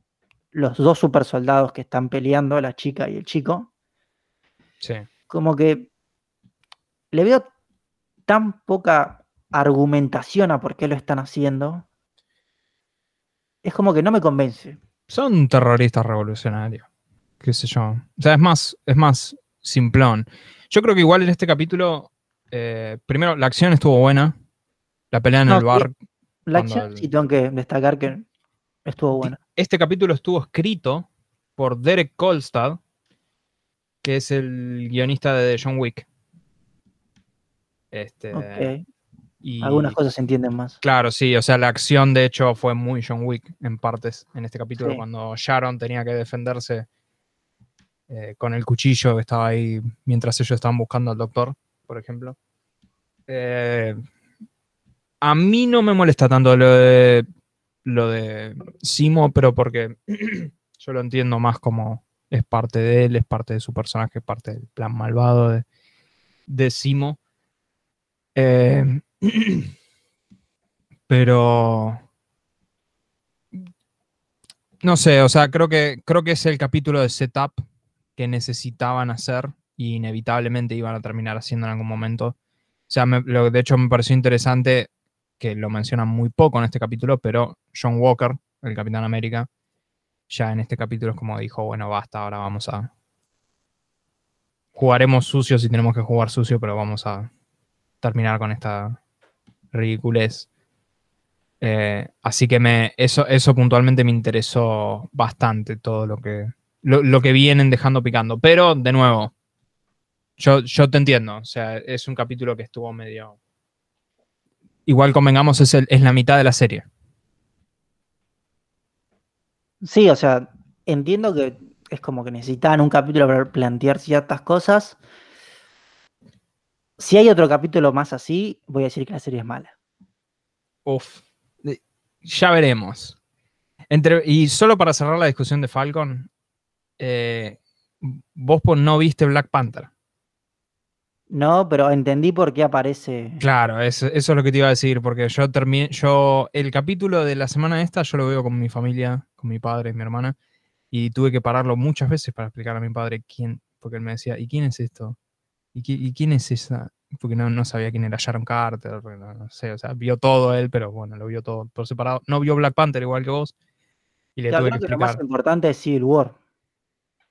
B: los dos super soldados que están peleando, la chica y el chico,
A: sí.
B: como que le veo tan poca argumentación a por qué lo están haciendo. Es como que no me convence.
A: Son terroristas revolucionarios. Qué sé yo. O sea, es más, es más simplón. Yo creo que igual en este capítulo, eh, primero, la acción estuvo buena. La pelea en
B: No,
A: el
B: sí.
A: bar.
B: La
A: Cuando
B: acción
A: el-
B: sí tengo que destacar que estuvo buena.
A: Este capítulo estuvo escrito por Derek Kolstad, que es el guionista de John Wick. Este, y-
B: Algunas cosas se entienden más.
A: Claro, sí, o sea, la acción de hecho fue muy John Wick en partes en este capítulo,
B: Sí.
A: cuando Sharon tenía que defenderse eh, con el cuchillo que estaba ahí mientras ellos estaban buscando al doctor, por ejemplo. Eh, a mí no me molesta tanto lo de, lo de Simo, pero porque [clears throat] yo lo entiendo más como es parte de él, es parte de su personaje, es parte del plan malvado de, de Simo. Eh, [clears throat] pero no sé, o sea, creo que, creo que es el capítulo de setup que necesitaban hacer y inevitablemente iban a terminar haciendo en algún momento. O sea, me- lo, de hecho me pareció interesante que lo mencionan muy poco en este capítulo, pero John Walker, el Capitán América, ya en este capítulo es como dijo, bueno, basta, ahora vamos a... Jugaremos sucio si tenemos que jugar sucio, pero vamos a terminar con esta ridiculez. Eh, así que eso, eso puntualmente me interesó bastante, todo lo que, lo, lo que vienen dejando picando. Pero, de nuevo, yo, yo te entiendo. O sea, es un capítulo que estuvo medio. Igual convengamos, es, el- es la mitad de la serie.
B: Sí, o sea, entiendo que es como que necesitaban un capítulo para plantear ciertas cosas. Si hay otro capítulo más así, voy a decir que la serie es mala.
A: Uf. Ya veremos. Entre, y solo para cerrar la discusión de Falcon, eh, vos no viste Black Panther.
B: No, pero entendí por qué aparece.
A: Claro, eso, eso es lo que te iba a decir, porque yo terminé, yo, el capítulo de la semana esta, yo lo veo con mi familia, con mi padre y mi hermana, y tuve que pararlo muchas veces para explicar a mi padre quién, porque él me decía, ¿y quién es esto? ¿Y, qui- y quién es esa? Porque no, no sabía quién era Sharon Carter, no, no sé, o sea, vio todo él, pero bueno, lo vio todo por separado. No vio Black Panther igual que vos, y le tuve
B: creo
A: que
B: que lo más
A: explicar.
B: importante es Civil War.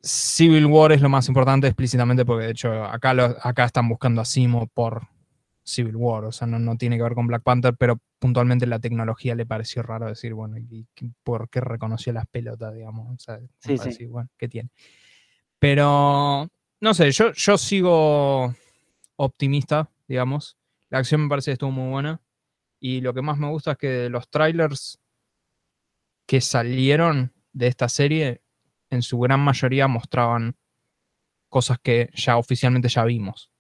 A: Civil War es lo más importante explícitamente porque de hecho acá, lo- acá están buscando a Simo por Civil War, o sea, no, no tiene que ver con Black Panther, pero puntualmente la tecnología le pareció raro decir, bueno, ¿y por qué reconoció las pelotas, digamos? O sea,
B: Sí, sí.
A: decir, bueno, ¿qué tiene? Pero, no sé, yo, yo sigo optimista, digamos. La acción me parece que estuvo muy buena. Y lo que más me gusta es que de los trailers que salieron de esta serie, en su gran mayoría mostraban cosas que ya oficialmente ya vimos.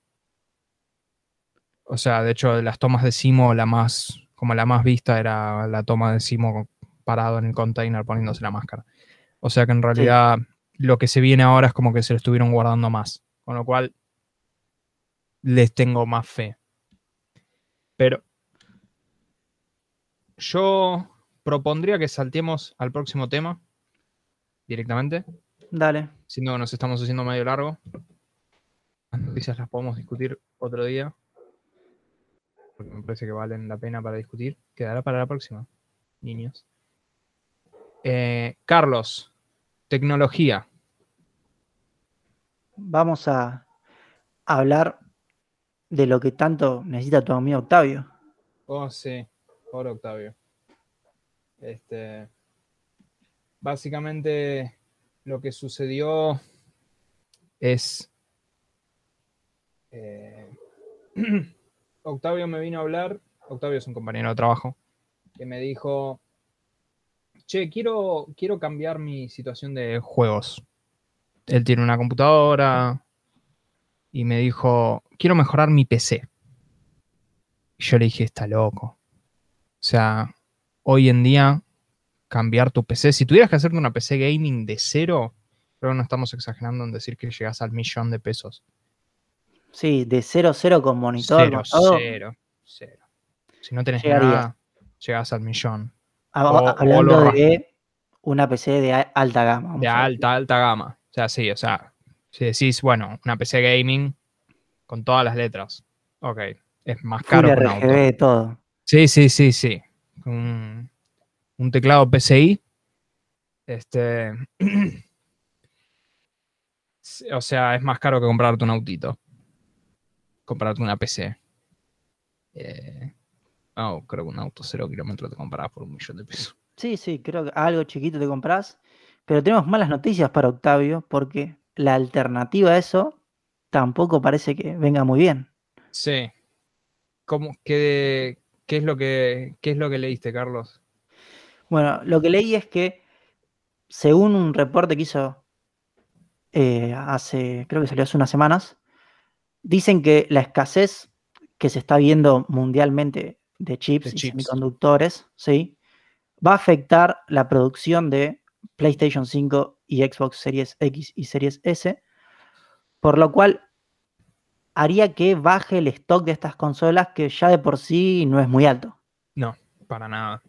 A: O sea, de hecho, de las tomas de Simo, la más, como la más vista era la toma de Simo parado en el container poniéndose la máscara. O sea que en realidad lo que se viene ahora es como que se lo estuvieron guardando más. Con lo cual les tengo más fe. Pero yo propondría que saltemos al próximo tema directamente,
B: Dale.
A: siendo que nos estamos haciendo medio largo. Las noticias las podemos discutir otro día, porque me parece que valen la pena para discutir. Quedará para la próxima, niños. Eh, Carlos, tecnología.
B: Vamos a hablar de lo que tanto necesita tu amigo Octavio.
A: Oh, sí, por Octavio. Este. Básicamente, lo que sucedió es. eh, [clears throat] Octavio me vino a hablar. Octavio es un compañero de trabajo. Que me dijo. Che, quiero, quiero cambiar mi situación de juegos. Él tiene una computadora. Y me dijo. Quiero mejorar mi PC. Y yo le dije, está loco. O sea, hoy en día, cambiar tu PC, si tuvieras que hacerte una PC gaming de cero, creo que no estamos exagerando en decir que llegas al millón de pesos.
B: Sí, de 0-0 con monitor.
A: Cero,
B: con todo.
A: cero, cero. Si no tenés nada, llegas al millón.
B: Ah,
A: O-
B: hablando de una PC de alta gama.
A: De alta, alta gama. O sea, sí, o sea, si decís, bueno, una PC gaming con todas las letras, ok, es más
B: Full
A: caro que un auto.
B: RGB, todo.
A: Sí, sí, sí, sí. Un, un teclado PCI. Este. [clears throat] O sea, es más caro que comprarte un autito. Comprarte una PC. Eh, oh, creo que un auto cero kilómetros te comprarás por un millón de pesos.
B: Sí, sí, creo que algo chiquito te compras. Pero tenemos malas noticias para Octavio porque la alternativa a eso tampoco parece que venga muy bien.
A: Sí. ¿Cómo, qué, qué, es lo que, ¿Qué es lo que leíste, Carlos?
B: Bueno, lo que leí es que, según un reporte que hizo eh, hace, creo que salió hace unas semanas, dicen que la escasez que se está viendo mundialmente de chips
A: De
B: y
A: chips.
B: semiconductores, ¿sí? va a afectar la producción de PlayStation 5 y Xbox Series X y Series S, por lo cual haría que baje el stock de estas consolas que ya de por sí no es muy alto.
A: No, para nada.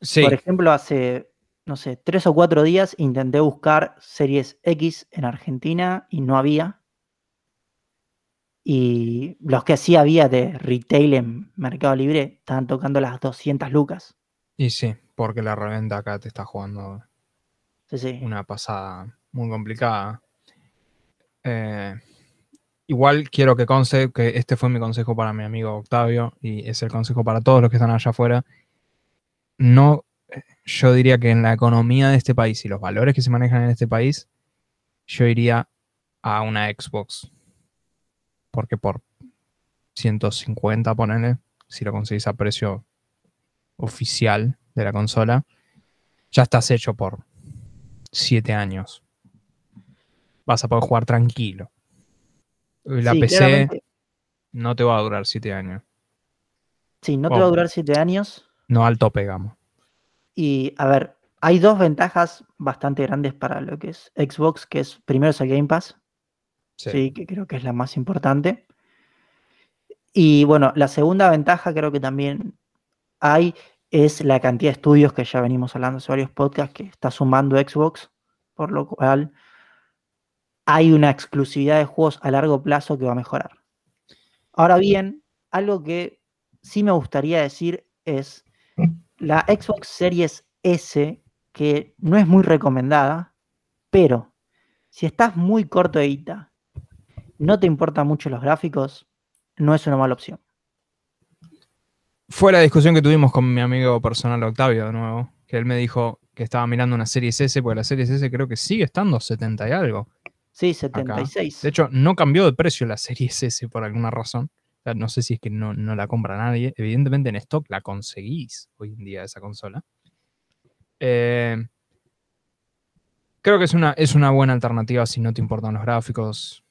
A: Sí,
B: Por ejemplo, hace, no sé, tres o cuatro días intenté buscar Series X en Argentina y no había. Y los que sí había de retail en Mercado Libre estaban tocando las 200 lucas.
A: y sí, porque la reventa acá te está jugando
B: Sí, sí.
A: una pasada muy complicada. Eh, igual quiero que conste que este fue mi consejo para mi amigo Octavio y es el consejo para todos los que están allá afuera. No, eh, yo diría que en la economía de este país y los valores que se manejan en este país, yo iría a una Xbox. Porque por 150, ponele, si lo conseguís a precio oficial de la consola, ya estás hecho por 7 años. Vas a poder jugar tranquilo. La
B: Sí,
A: PC
B: claramente.
A: no te va a durar 7 años.
B: Sí, no te va a durar 7 años.
A: No al tope, digamos.
B: Y a ver, hay dos ventajas bastante grandes para lo que es Xbox, que es primero es el Game Pass,
A: Sí.
B: que creo que es la más importante. Y bueno, la segunda ventaja creo que también hay es la cantidad de estudios que ya venimos hablando hace varios podcasts que está sumando Xbox, por lo cual hay una exclusividad de juegos a largo plazo que va a mejorar. Ahora bien, algo que sí me gustaría decir es la Xbox Series S, que no es muy recomendada, pero si estás muy corto de guita, no te importan mucho los gráficos, no es una mala opción.
A: Fue la discusión que tuvimos con mi amigo personal Octavio de nuevo, que él me dijo que estaba mirando una Series S, porque la Series S creo que sigue estando 70 y algo.
B: Sí, 76.
A: De hecho, no cambió de precio la Series S por alguna razón. O sea, no sé si es que no, no la compra nadie. Evidentemente en stock la conseguís hoy en día esa consola. Eh, creo que es una, es una buena alternativa si no te importan los gráficos.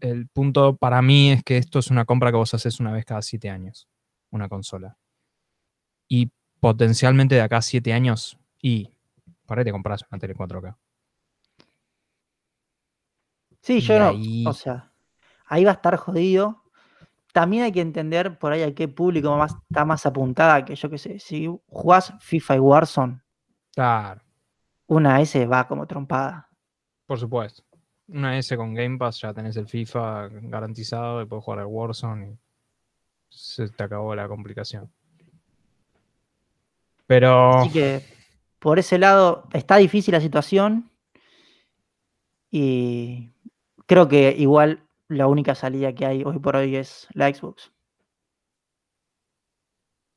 A: El punto para mí es que esto es una compra que vos haces una vez cada siete años. Una consola. Y potencialmente de acá a siete años, y por ahí te compras una tele 4K.
B: Sí,
A: y
B: yo no,
A: ahí-
B: o sea, ahí va a estar jodido. También hay que entender por ahí a qué público más, está más apuntada, que yo qué sé, si jugás FIFA y Warzone,
A: Claro.
B: una S va como trompada.
A: Por supuesto. Una S con Game Pass, ya tenés el FIFA garantizado y puedes jugar al Warzone y se te acabó la complicación. Pero
B: Así que por ese lado está difícil la situación y creo que igual la única salida que hay hoy por hoy es la Xbox.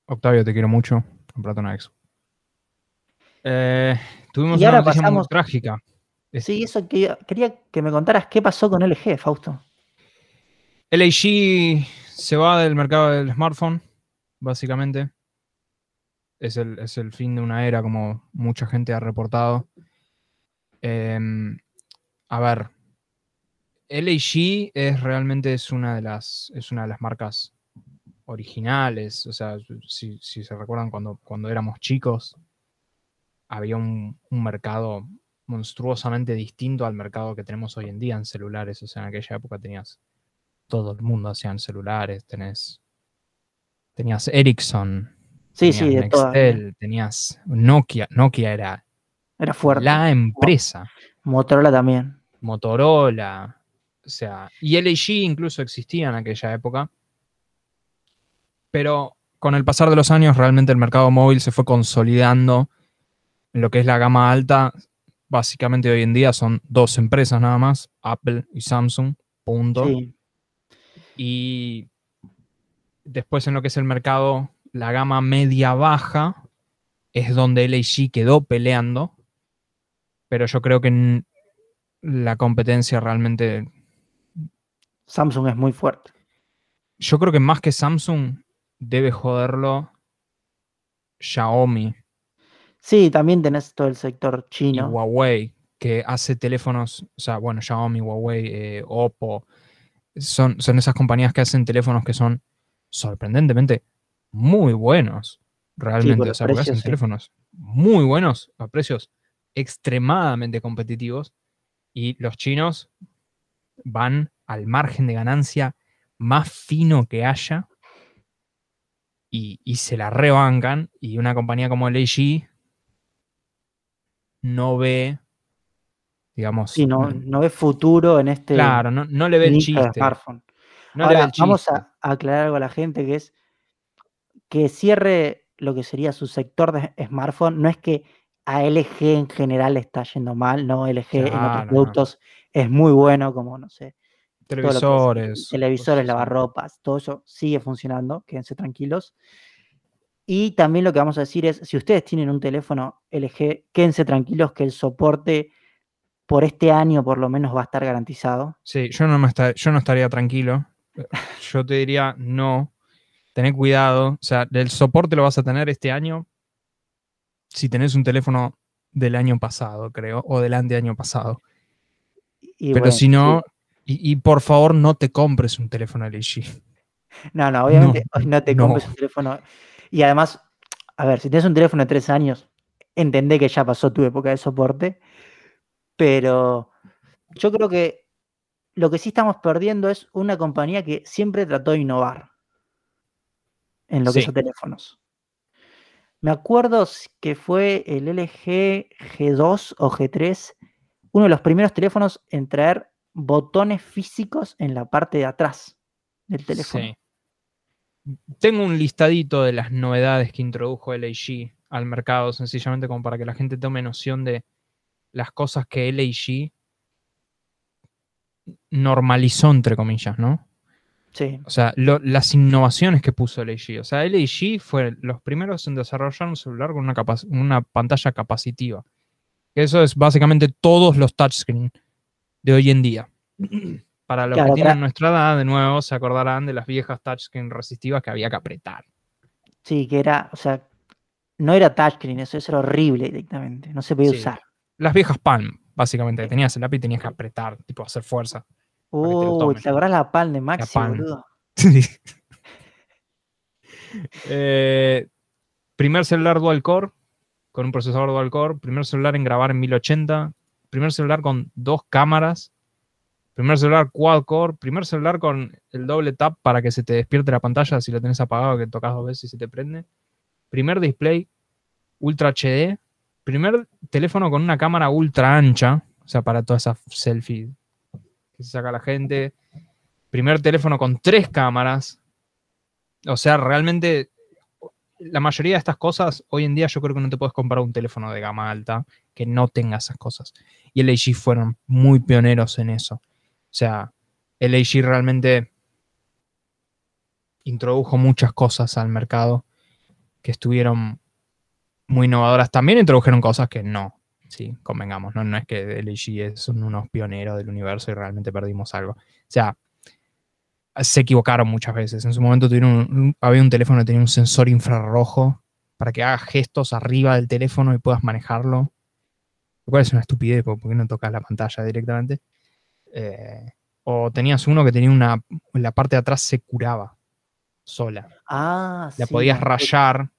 A: Octavio, te quiero mucho. Comprate una Xbox. Eh, tuvimos
B: Y
A: una
B: ahora
A: noticia muy trágica.
B: Sí, eso que quería que me contaras qué pasó con LG, Fausto.
A: LG se va del mercado del smartphone, básicamente. Es el, es el fin de una era, como mucha gente ha reportado. Em, a ver, LG es realmente es una de las, es una de las marcas originales. O sea, si, si se recuerdan cuando, cuando éramos chicos, había un, un mercado monstruosamente distinto al mercado que tenemos hoy en día en celulares. O sea, en aquella época tenías todo el mundo hacían celulares, tenés tenías Ericsson,
B: Sí,
A: tenías
B: sí, de todas.
A: Tenías Nokia, Nokia era
B: Era fuerte.
A: la empresa,
B: Motorola también.
A: Motorola, o sea, y LG incluso existía en aquella época, pero con el pasar de los años realmente el mercado móvil se fue consolidando en lo que es la gama alta. Básicamente hoy en día son dos empresas nada más, Apple y Samsung, punto.
B: Sí.
A: Y después en lo que es el mercado, la gama media-baja es donde LG quedó peleando. Pero yo creo que la competencia realmente.
B: Samsung es muy fuerte.
A: Yo creo que más que Samsung debe joderlo Xiaomi
B: Sí, también tenés todo el sector
A: y
B: chino.
A: Huawei, que hace teléfonos, o sea, bueno, Xiaomi, Huawei, eh, Oppo, son, son esas compañías que hacen teléfonos que son sorprendentemente muy buenos, realmente. o sea, hacen
B: precios, sí.
A: teléfonos muy buenos a precios extremadamente competitivos y los chinos van al margen de ganancia más fino que haya y, y se la rebancan y una compañía como LG no ve, digamos,
B: Sí, no,
A: no-
B: no ves futuro en este
A: claro, no, no le ve el chiste.
B: smartphone.
A: No le ve
B: vamos a, a aclarar algo a la gente, que es que cierre lo que sería su sector de smartphone. No es que a LG en general le está yendo mal, no, LG en otros
A: no.
B: productos es muy bueno, como, no sé, es
A: Televisores.
B: televisores, lavarropas, todo eso sigue funcionando, quédense tranquilos. Y también lo que vamos a decir es, si ustedes tienen un teléfono LG, quédense tranquilos que el soporte por este año por lo menos va a estar garantizado.
A: Sí, yo no, me esta- yo no estaría tranquilo. Yo te diría, no, tené cuidado. O sea, el soporte lo vas a tener este año si tenés un teléfono del año pasado, creo, o del año pasado.
B: Y
A: Pero
B: bueno,
A: si
B: sí.
A: no, y, y por favor no te compres un teléfono LG.
B: No, no, obviamente
A: No,
B: no, te
A: no.
B: compres un teléfono. Y además, a ver, si tienes un teléfono de tres años, entendé que ya pasó tu época de soporte, pero yo creo que lo que sí estamos perdiendo es una compañía que siempre trató de innovar en lo que
A: Sí.
B: son teléfonos. Me acuerdo que fue el LG G2 o G3, uno de los primeros teléfonos en traer botones físicos en la parte de atrás del teléfono.
A: Sí. Tengo un listadito de las novedades que introdujo LG al mercado, sencillamente como para que la gente tome noción de las cosas que LG normalizó, entre comillas, ¿no?
B: Sí.
A: O sea, lo- las innovaciones que puso LG. O sea, LG fue los primeros en desarrollar un celular con una, una pantalla capacitiva. Eso es básicamente todos los touchscreen de hoy en día. Para los
B: Claro,
A: que tienen
B: tra-
A: nuestra edad, de nuevo, se acordarán de las viejas touchscreen resistivas que había que apretar.
B: Sí, que era, o sea, no era touchscreen, eso, eso era horrible directamente, no se podía
A: Sí.
B: usar.
A: Las viejas Palm, básicamente.
B: Sí.
A: Tenías el lápiz y tenías que apretar, tipo hacer fuerza. que te.
B: ¿te acordás la Palm de Maxi,
A: Palm.
B: boludo? [laughs]
A: Eh, primer celular dual core, con un procesador dual core. Primer celular en grabar en 1080. Primer celular con dos cámaras. Primer celular quad core. Primer celular con el doble tap para que se te despierte la pantalla si lo tenés apagado, que tocas dos veces y se te prende. Primer display Ultra HD. Primer teléfono con una cámara ultra ancha. O sea, para todas esas selfies que se saca la gente. Primer teléfono con tres cámaras. O sea, realmente la mayoría de estas cosas, hoy en día yo creo que no te puedes comprar un teléfono de gama alta que no tenga esas cosas. Y LG fueron muy pioneros en eso. O sea, LG realmente introdujo muchas cosas al mercado que estuvieron muy innovadoras. También introdujeron cosas que no. Sí, convengamos, no, no es que LG es- son unos pioneros del universo y realmente perdimos algo. O sea, se equivocaron muchas veces. En su momento tuvieron había un teléfono que tenía un sensor infrarrojo para que haga gestos arriba del teléfono y puedas manejarlo. Lo cual es una estupidez, porque ¿por qué no tocas la pantalla directamente? Eh, o tenías uno que tenía una. La parte de atrás se curaba sola.
B: Ah,
A: La
B: sí,
A: podías rayar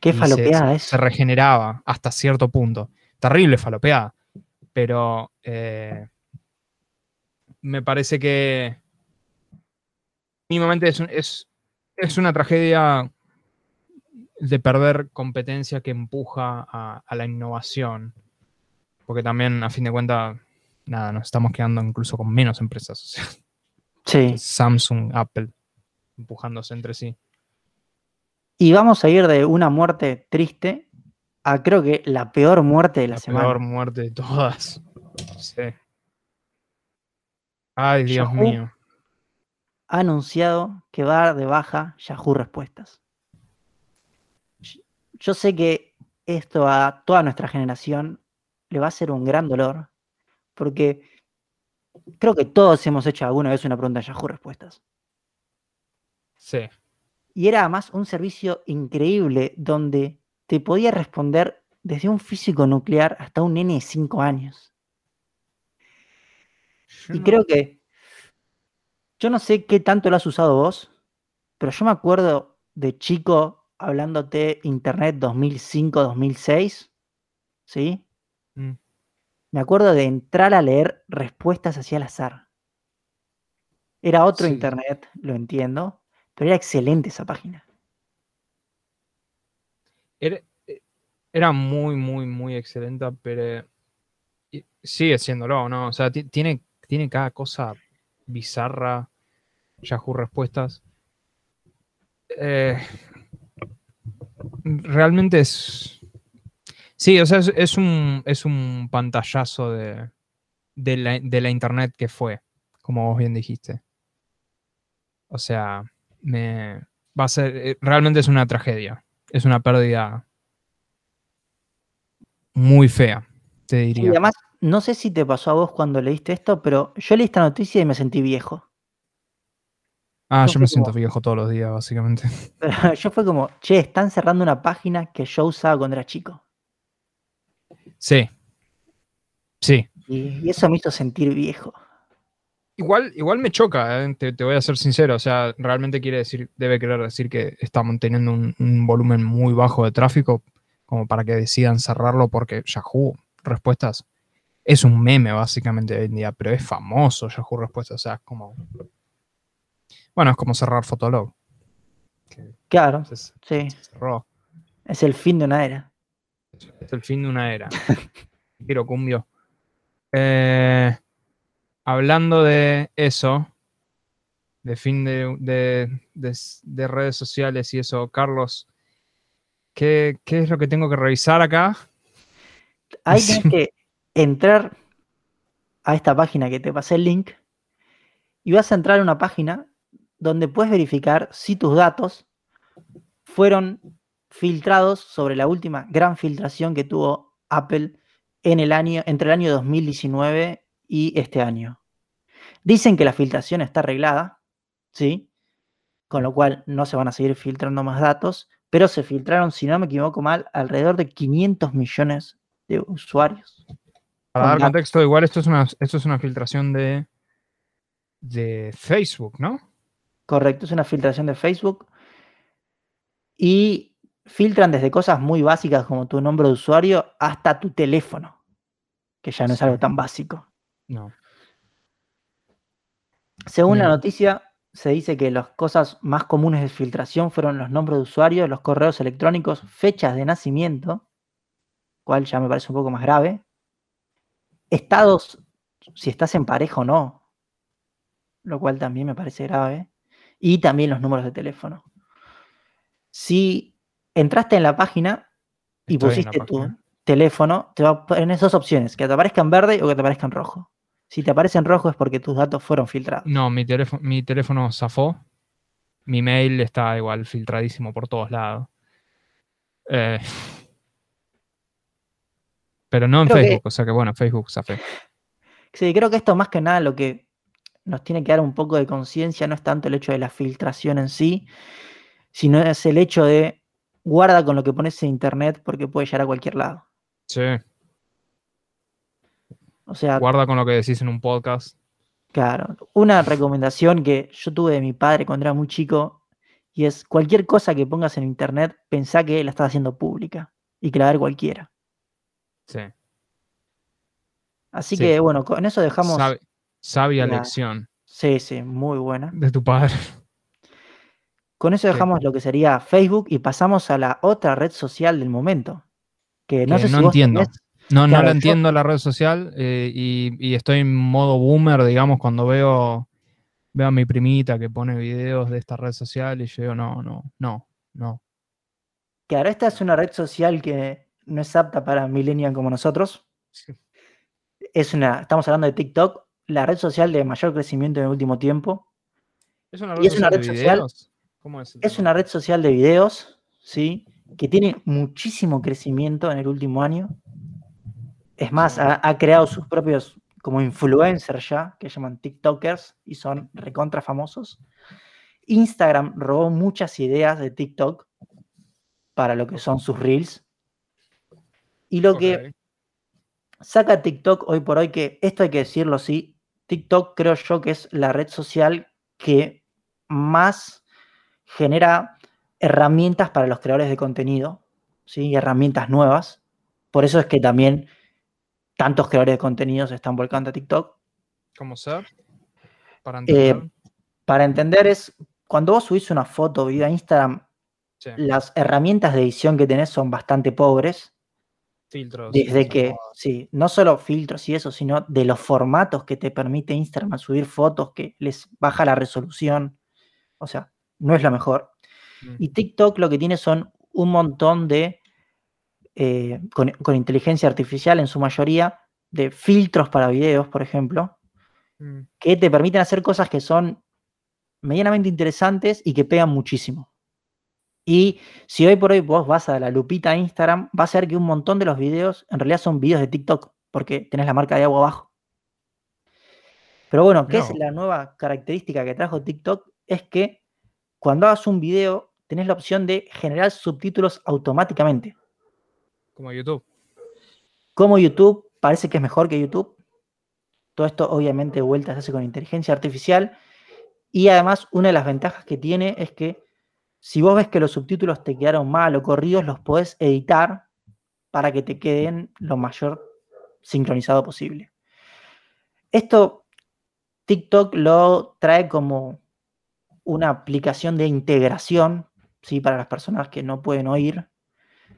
B: Qué falopeada
A: se,
B: eso.
A: se regeneraba hasta cierto punto. Terrible falopeada. Pero eh, me parece que mínimamente es, un- es, es una tragedia de perder competencia que empuja a, a la innovación. Porque también, a fin de cuentas, nada, nos estamos quedando incluso con menos empresas. O sea,
B: Sí.
A: Samsung, Apple, empujándose entre sí.
B: Y vamos a ir de una muerte triste a creo que la peor muerte de la,
A: La
B: semana.
A: peor muerte de todas. Sí. Ay, Dios
B: Yahoo.
A: mío.
B: Ha anunciado que va a dar de baja Yahoo Respuestas. Yo sé que esto a toda nuestra generación le va a ser un gran dolor, porque Creo que todos hemos hecho alguna vez una pregunta en Yahoo Respuestas.
A: Sí.
B: Y era además un servicio increíble donde te podía responder desde un físico nuclear hasta un nene de 5 años.
A: Yo
B: Y
A: no-
B: creo que, yo no sé qué tanto lo has usado vos, pero yo me acuerdo de chico hablándote Internet 2005-2006, ¿sí? Me acuerdo de entrar a leer respuestas hacia al azar. Era otro
A: Sí.
B: Internet, lo entiendo, pero era excelente esa página.
A: Era, eh, era muy, muy, muy excelente, pero sigue siéndolo, ¿no? O sea, ti- tiene, tiene cada cosa bizarra. Yahoo Respuestas. Eh, realmente es. Sí, o sea, es, es un, es un pantallazo de, de, la, de la internet que fue, como vos bien dijiste. O sea, me va a ser. eh, Realmente es una tragedia. Es una pérdida muy fea, te
B: Y
A: diría.
B: además, no sé si te pasó a vos cuando leíste esto, pero yo leí esta noticia y me sentí viejo.
A: Ah,
B: yo
A: yo me siento
B: como-
A: viejo todos los días, básicamente.
B: Pero [laughs] yo fue como, che, están cerrando una página que yo usaba cuando era chico.
A: Sí. Sí.
B: Y, eso me hizo sentir viejo.
A: Igual, igual me choca, ¿eh? te, te voy a ser sincero. O sea, realmente quiere decir, debe querer decir que está manteniendo un, un volumen muy bajo de tráfico como para que decidan cerrarlo porque Yahoo Respuestas es un meme básicamente hoy en día, pero es famoso Yahoo Respuestas. O sea, es como. Bueno, es como cerrar Fotolog.
B: Claro,
A: se,
B: sí,
A: se cerró.
B: es el fin de una era.
A: Es el fin de una era. [laughs] Quiero cumbio. Eh, hablando de eso, de fin de, de- de- de redes sociales y eso, Carlos, ¿qué, qué es lo que tengo que revisar acá?
B: Ahí [laughs]
A: Sí.
B: tenés que entrar a esta página que te pasé el link y vas a entrar a una página donde puedes verificar si tus datos fueron filtrados sobre la última gran filtración que tuvo Apple en el año, entre el año 2019 y este año. Dicen que la filtración está arreglada, ¿sí? Con lo cual no se van a seguir filtrando más datos, pero se filtraron, si no me equivoco mal, alrededor de 500 millones de usuarios.
A: Para dar contexto, igual esto es una, esto es una filtración de, de Facebook, ¿no?
B: Correcto, es una filtración de Facebook. Y filtran desde cosas muy básicas como tu nombre de usuario hasta tu teléfono, que ya no es algo tan básico.
A: No.
B: Según la noticia, se dice que las cosas más comunes de filtración fueron los nombres de usuario, los correos electrónicos, fechas de nacimiento, cual ya me parece un poco más grave, estados, si estás en pareja o no, lo cual también me parece grave, y también los números de teléfono. Si entraste en la página y
A: Estoy
B: pusiste tu
A: página.
B: teléfono, te va a poner dos opciones, que te aparezca en verde o que te aparezca en rojo. Si te aparece en rojo es porque tus datos fueron filtrados.
A: No, mi teléfono, mi teléfono zafó. Mi mail está igual filtradísimo por todos lados. Eh, pero no en
B: Creo que-
A: Facebook, o sea que bueno, Facebook zafé.
B: Sí, creo que esto más que nada lo que nos tiene que dar un poco de conciencia no es tanto el hecho de la filtración en sí, sino es el hecho de guarda con lo que pones en internet porque puede llegar a cualquier lado.
A: Sí,
B: O sea,
A: guarda con lo que decís en un podcast.
B: claro, una recomendación que yo tuve de mi padre cuando era muy chico y es cualquier cosa que pongas en internet, pensá que la estás haciendo pública y que la va a ver cualquiera.
A: Sí.
B: Así
A: Sí.
B: que bueno, con eso dejamos...
A: Sabia
B: la-
A: lección
B: Sí, sí, muy buena.
A: de tu padre.
B: Con eso
A: Sí.
B: dejamos lo que sería Facebook y pasamos a la otra red social del momento. Que no
A: Que
B: sé si
A: no
B: vos
A: entiendo.
B: tenés-
A: No, no la
B: yo-
A: entiendo la red social eh, y, y estoy en modo boomer, digamos, cuando veo, veo a mi primita que pone videos de esta red social y yo digo, no, no, no, no.
B: Claro, esta es una red social que no es apta para millennials como nosotros. Es una, estamos hablando de TikTok, la red social de mayor crecimiento en el último tiempo.
A: ¿Es una
B: Y es una
A: de
B: red social-?
A: ¿Cómo es?
B: una red social de videos, ¿sí? Que tiene muchísimo crecimiento en el último año. Es más, ha, ha creado sus propios como influencers ya, que llaman TikTokers y son recontra famosos. Instagram robó muchas ideas de TikTok para lo que son sus reels. Y lo que saca TikTok hoy por hoy, que esto hay que decirlo sí, TikTok creo yo que es la red social que más genera herramientas para los creadores de contenido, ¿sí? herramientas nuevas. Por eso es que también tantos creadores de contenido se están volcando a TikTok.
A: ¿Cómo ser? Para
B: Eh,
A: entender.
B: para entender es, cuando vos subís una foto video a Instagram,
A: Sí,
B: las herramientas de edición que tenés son bastante pobres.
A: filtros.
B: Desde que, sí, no solo filtros y eso, sino de los formatos que te permite Instagram subir fotos que les baja la resolución. O sea, no es lo mejor.
A: Mm,
B: Y TikTok lo que tiene son un montón de, eh, con, con inteligencia artificial en su mayoría, de filtros para videos, por ejemplo,
A: mm,
B: que te permiten hacer cosas que son medianamente interesantes y que pegan muchísimo. Y si hoy por hoy vos vas a la lupita de Instagram, vas a ver que un montón de los videos en realidad son videos de TikTok, porque tenés la marca de agua abajo. Pero bueno, ¿qué es la nueva característica que trajo TikTok? Es que cuando hagas un video, tenés la opción de generar subtítulos automáticamente.
A: Como YouTube.
B: Como YouTube, parece que es mejor que YouTube. Todo esto obviamente de vuelta se hace con inteligencia artificial. Y además una de las ventajas que tiene es que si vos ves que los subtítulos te quedaron mal o corridos, los podés editar para que te queden lo mayor sincronizado posible. Esto TikTok lo trae como una aplicación de integración, ¿sí? Para las personas que no pueden oír.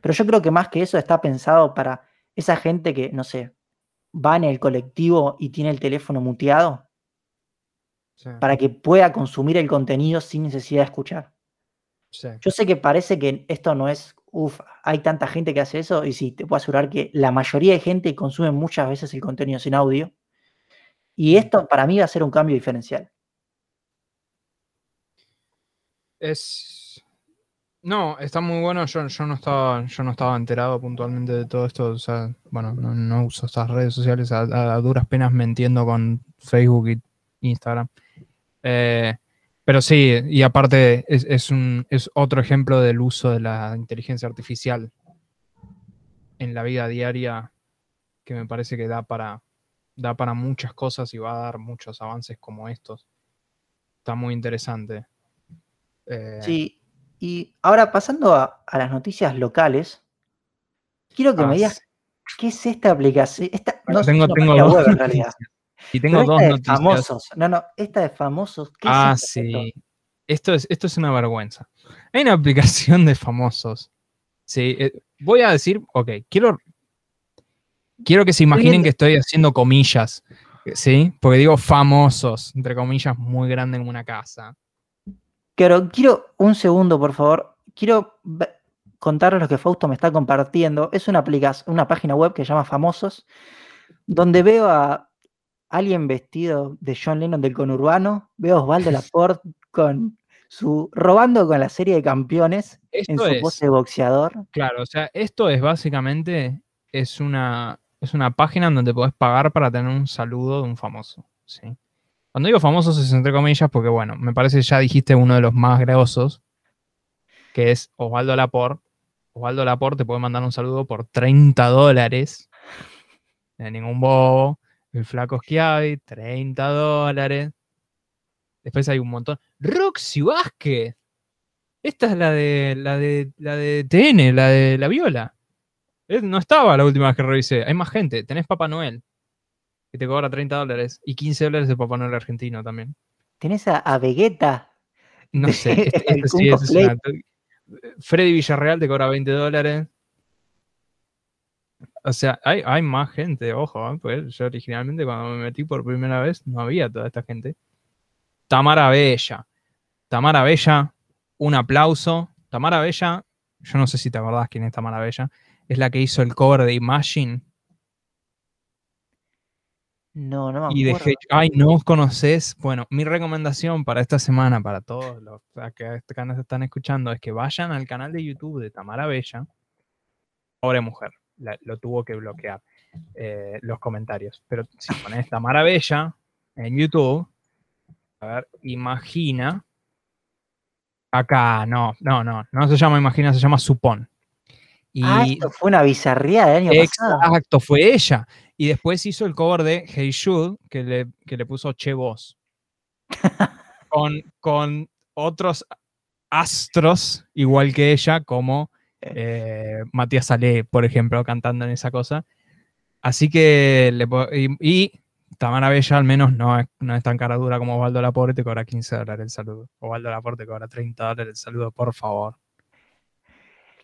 B: Pero yo creo que más que eso está pensado para esa gente que, no sé, va en el colectivo y tiene el teléfono muteado,
A: Sí,
B: para que pueda consumir el contenido sin necesidad de escuchar.
A: sí.
B: Yo sé que parece que esto no es, uff, hay tanta gente que hace eso y sí, te puedo asegurar que la mayoría de gente consume muchas veces el contenido sin audio. Y esto para mí va a ser un cambio diferencial.
A: No, está muy bueno. Yo, no estaba, yo no estaba enterado puntualmente de todo esto. O sea, bueno, no, uso estas redes sociales. A, duras penas me entiendo con Facebook y Instagram. Eh, pero sí, y aparte es otro ejemplo del uso de la inteligencia artificial en la vida diaria que me parece que da para, da para muchas cosas y va a dar muchos avances como estos. Está muy interesante. Eh,
B: Sí, y ahora pasando a, a las noticias locales, quiero que
A: ah,
B: me digas qué es esta aplicación. Esta,
A: Bueno,
B: no
A: tengo,
B: es
A: tengo dos
B: web en realidad.
A: Y
B: Pero
A: tengo
B: esta
A: dos
B: de
A: noticias.
B: famosos. No, no, esta de famosos. ¿qué es
A: Ah,
B: esto, Beto?
A: sí. Esto es, esto es una vergüenza. Hay una aplicación de famosos. Sí, eh, voy a decir, ok, quiero, quiero que se imaginen que estoy haciendo comillas, ¿sí? Porque digo famosos, entre comillas, muy grande en una casa.
B: Quiero un segundo, por favor. Quiero contarles lo que Fausto me está compartiendo. Es una aplicación, una página web que se llama Famosos, donde veo a alguien vestido de John Lennon del conurbano, veo a Osvaldo [laughs] Laporte con su robando con la serie de campeones en
A: Esto
B: su
A: es,
B: pose de boxeador.
A: claro, o sea, esto es básicamente, es una, es una página en donde podés pagar para tener un saludo de un famoso, ¿sí? Cuando digo famosos es entre comillas porque, bueno, me parece ya dijiste uno de los más grosos, que es Osvaldo Laporte. Osvaldo Laporte te puede mandar un saludo por 30 dólares. No hay ningún bobo. El flaco Schiavi, 30 dólares. Después hay un montón. Roxy Vázquez. Esta es la de la de la de TN, la de la viola. No estaba la última vez que revisé. Hay más gente. Tenés Papá Noel, que te cobra 30 dólares. Y 15 dólares de Papá Noel argentino también.
B: Tenés a, a Vegeta.
A: No sé. [laughs] Este, este sí, este es
B: Cosplay.
A: una- Freddy Villarreal te cobra 20 dólares. O sea, hay, hay más gente, ojo, ¿eh? pues yo originalmente cuando me metí por primera vez no había toda esta gente. Tamara Bella. Tamara Bella, un aplauso. Tamara Bella, yo no sé si te acordás quién es Tamara Bella, es la que hizo el cover de Imagine
B: No, no me
A: y de
B: acuerdo.
A: Hedge- Ay, no os conocés. Bueno, mi recomendación para esta semana, para todos los que este canal están escuchando, es que vayan al canal de YouTube de Tamara Bella. Pobre mujer, la- lo tuvo que bloquear. eh, los comentarios. Pero si pones Tamara Bella en YouTube, a ver, imagina. Acá, no, no, no, no se llama Imagina, se llama Supón.
B: ah,
A: Y
B: esto fue una bizarría del año pasado.
A: exacto, fue ella. Y después hizo el cover de Hey Jude, que le, que le puso Che Voz. [laughs] con, con otros astros, igual que ella, como eh, Matías Salé, por ejemplo, cantando en esa cosa. Así que, le y, y Tamara Bella al menos no es, no es tan cara dura como Osvaldo Laporte, te cobra 15 dólares el saludo. Osvaldo Laporte cobra 30 dólares el saludo, por favor.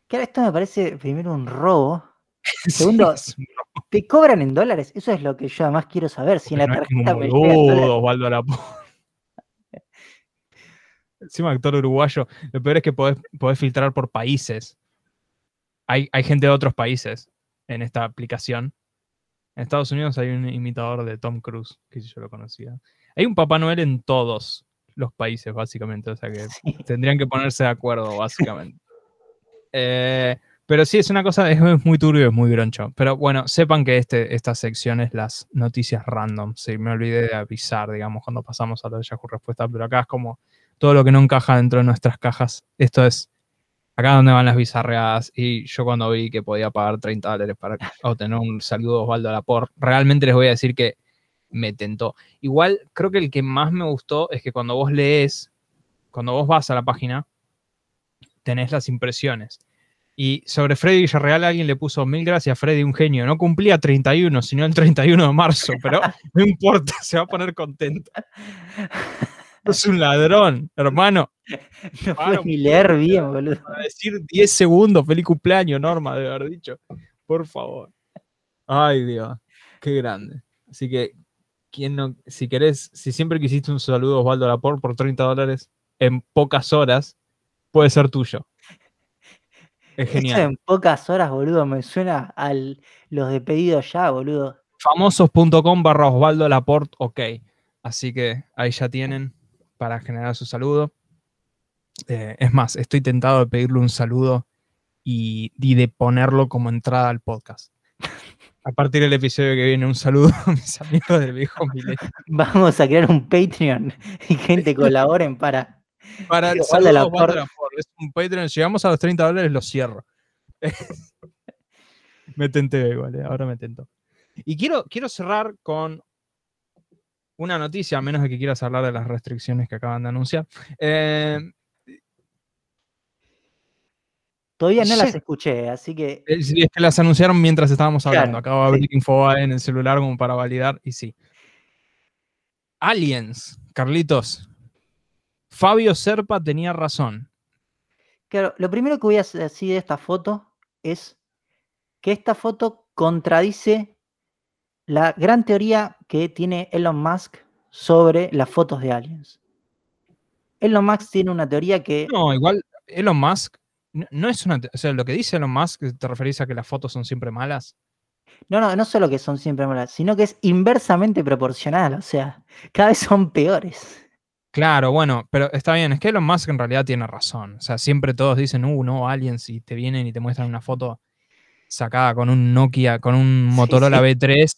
B: Claro, esto me parece primero un robo. [laughs] Segundo,
A: Sí,
B: ¿Te cobran en dólares? Eso es lo que yo además quiero saber. Si en la
A: Porque no es
B: tarjeta
A: como
B: me
A: boludo. Osvaldo. [laughs] Encima actor uruguayo. Lo peor es que podés, podés filtrar por países. Hay, hay gente de otros países en esta aplicación. En Estados Unidos hay un imitador de Tom Cruise, que yo lo conocía. Hay un Papá Noel en todos los países, básicamente. O sea que [laughs]
B: Sí.
A: tendrían que ponerse de acuerdo, básicamente. Eh, pero sí, es una cosa, es, muy turbio, es muy groncho. Pero bueno, sepan que este, esta sección es las noticias random. Sí, me olvidé de avisar, digamos, cuando pasamos a lo de Yahoo Respuesta, pero acá es como todo lo que no encaja dentro de nuestras cajas. Esto es acá donde van las bizarreadas. Y yo cuando vi que podía pagar 30 dólares para obtener un saludo de Osvaldo Lapor, realmente les voy a decir que me tentó. Igual creo que el que más me gustó es que cuando vos lees, cuando vos vas a la página, tenés las impresiones. Y sobre Freddy Villarreal alguien le puso mil gracias, Freddy, un genio. No cumplía 31, sino el 31 de marzo, pero [laughs] no importa, se va a poner contento. Es un ladrón, hermano. [laughs]
B: No puedo ni leer bien, boludo.
A: Para decir 10 segundos, feliz cumpleaños, Norma, de haber dicho. Por favor. Ay, Dios, qué grande. Así que, ¿quién no, si querés, si siempre quisiste un saludo a Osvaldo Laporte por 30 dólares en pocas horas, puede ser tuyo. Es
B: Eso
A: genial.
B: en pocas horas, boludo, me suena a los de pedido ya, boludo.
A: famosos.com barra Osvaldo Laporte, ok. Así que ahí ya tienen para generar su saludo. Eh, es más, estoy tentado de pedirle un saludo y, y de ponerlo como entrada al podcast. [laughs] A partir del episodio que viene, un saludo a mis amigos del viejo milenio. [laughs]
B: Vamos a crear un Patreon y gente [laughs] colaboren para.
A: Para el saludo. Es un Patreon. Llegamos a los 30 dólares, lo cierro. [laughs] me tenté igual, eh, ahora me tento. Y quiero, quiero cerrar con una noticia, a menos de que quieras hablar de las restricciones que acaban de anunciar. Eh,
B: Todavía no las escuché, así que.
A: es, es que las anunciaron mientras estábamos hablando.
B: Claro,
A: Acabo de abrir
B: sí.
A: Infobae en el celular como para validar y sí. Aliens, Carlitos. Fabio Serpa tenía razón.
B: Claro, lo primero que voy a decir de esta foto es que esta foto contradice la gran teoría que tiene Elon Musk sobre las fotos de aliens. Elon Musk tiene una teoría que
A: No, igual Elon Musk no, es una. O sea, lo que dice Elon Musk, ¿te referís a que las fotos son siempre malas?
B: no, no, no solo que son siempre malas, sino que es inversamente proporcional, o sea, cada vez son peores.
A: Claro, bueno, pero está bien, es que Elon Musk en realidad tiene razón. O sea, siempre todos dicen, uh, no, aliens, y te vienen y te muestran una foto sacada con un Nokia, con un
B: Sí,
A: Motorola
B: sí.
A: B3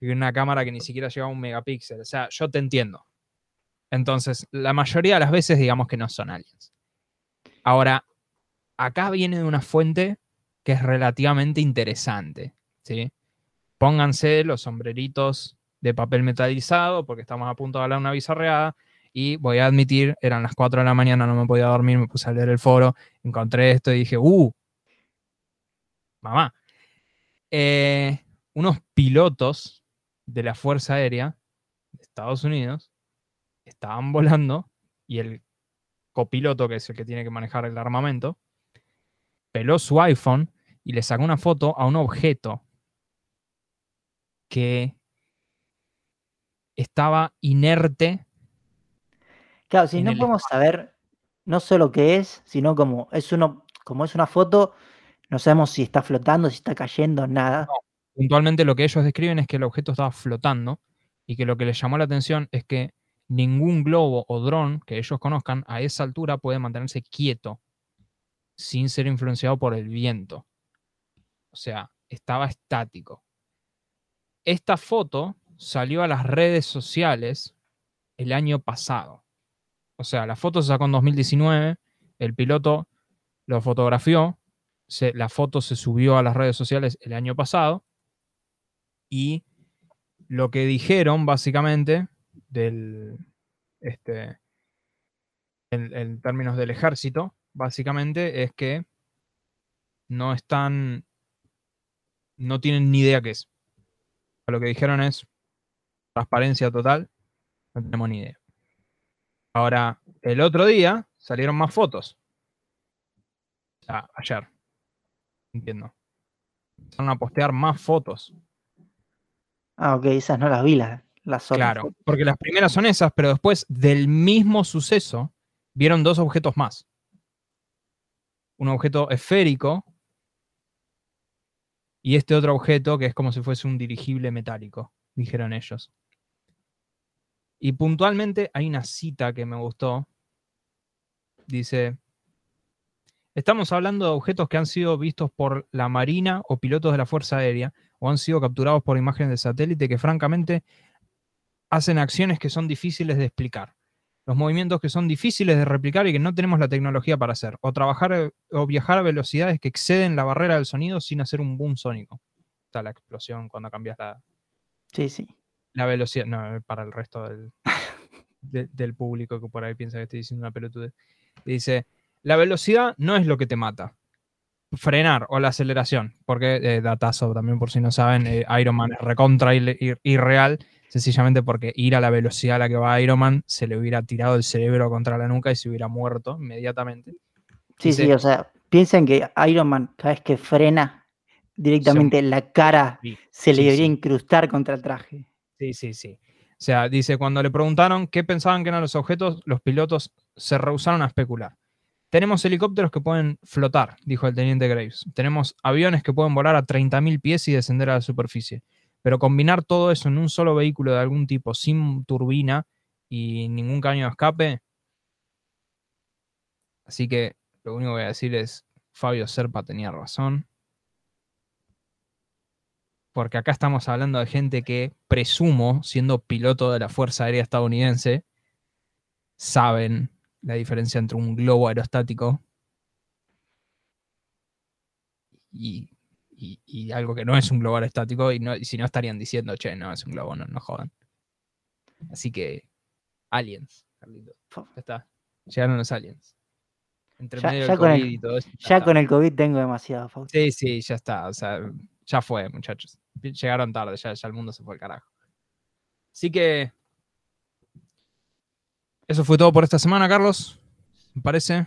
A: y una cámara que ni siquiera lleva un megapíxel. O sea, yo te entiendo. Entonces, la mayoría de las veces digamos que no son aliens. Ahora, acá viene de una fuente que es relativamente interesante, ¿sí? Pónganse los sombreritos de papel metalizado porque estamos a punto de hablar una bizarreada y voy a admitir, eran las 4 de la mañana, no me podía dormir, me puse a leer el foro, encontré esto y dije, ¡uh! Mamá. Eh, unos pilotos de la Fuerza Aérea de Estados Unidos estaban volando y el copiloto, que es el que tiene que manejar el armamento, peló su iPhone y le sacó una foto a un objeto que estaba inerte.
B: Claro, si no podemos saber no solo qué es, sino como es uno, como es una foto, no sabemos si está flotando, si está cayendo, nada.
A: Puntualmente lo que ellos describen es que el objeto estaba flotando y que lo que les llamó la atención es que ningún globo o dron que ellos conozcan a esa altura puede mantenerse quieto sin ser influenciado por el viento. O sea, estaba estático. esta foto salió a las redes sociales el año pasado. O sea, la foto se sacó en 2019, el piloto lo fotografió, la foto se subió a las redes sociales el año pasado y lo que dijeron básicamente del, este, en, en términos del ejército, básicamente es que no están, no tienen ni idea qué es. Lo que dijeron es transparencia total, no tenemos ni idea. Ahora, el otro día salieron más fotos. O sea, ayer. Entiendo. Empezaron a postear más fotos.
B: Ah, ok, esas no las vi, las, las otras
A: Claro, porque las primeras son esas, pero después del mismo suceso vieron dos objetos más. Un objeto esférico y este otro objeto que es como si fuese un dirigible metálico, dijeron ellos. Y puntualmente hay una cita que me gustó. Dice, estamos hablando de objetos que han sido vistos por la Marina o pilotos de la Fuerza Aérea o han sido capturados por imágenes de satélite que francamente hacen acciones que son difíciles de explicar. Los movimientos que son difíciles de replicar y que no tenemos la tecnología para hacer. O trabajar o viajar a velocidades que exceden la barrera del sonido sin hacer un boom sónico. Está la explosión cuando cambias la,
B: Sí, sí.
A: La velocidad. No, para el resto del, de- del público que por ahí piensa que estoy diciendo una pelotudez. Dice, la velocidad no es lo que te mata. Frenar o la aceleración, porque eh, datazo también por si no saben, eh, Iron Man es recontra ir- ir- irreal, sencillamente porque ir a la velocidad a la que va Iron Man se le hubiera tirado el cerebro contra la nuca y se hubiera muerto inmediatamente.
B: Sí,
A: Dice-
B: sí, o sea, piensen que Iron Man cada vez que frena, directamente la cara
A: Sí,
B: se le
A: sí,
B: debería
A: sí.
B: incrustar contra el traje.
A: Sí, sí, sí. O sea, dice, cuando le preguntaron qué pensaban que eran los objetos, los pilotos se rehusaron a especular. Tenemos helicópteros que pueden flotar, dijo el teniente Graves. Tenemos aviones que pueden volar a 30.000 pies y descender a la superficie. Pero combinar todo eso en un solo vehículo de algún tipo, sin turbina y ningún caño de escape. Así que lo único que voy a decir es, Fabio Serpa tenía razón. Porque acá estamos hablando de gente que presumo, siendo piloto de la Fuerza Aérea Estadounidense, saben la diferencia entre un globo aerostático y, y- y algo que no es un globo aerostático, y, no, y si no estarían diciendo, che, no, es un globo, no, no jodan. Así que, aliens, Carlitos. Ya está. Llegaron los aliens. Entre
B: Ya-
A: medio
B: ya
A: del
B: con el-
A: COVID y todo eso.
B: Ya con el COVID tengo demasiado, Fausto.
A: Sí, sí, ya está. O sea, ya fue, muchachos. Llegaron tarde, ya, ya el mundo se fue al carajo. Así que. Eso fue todo por esta semana, Carlos. Me parece.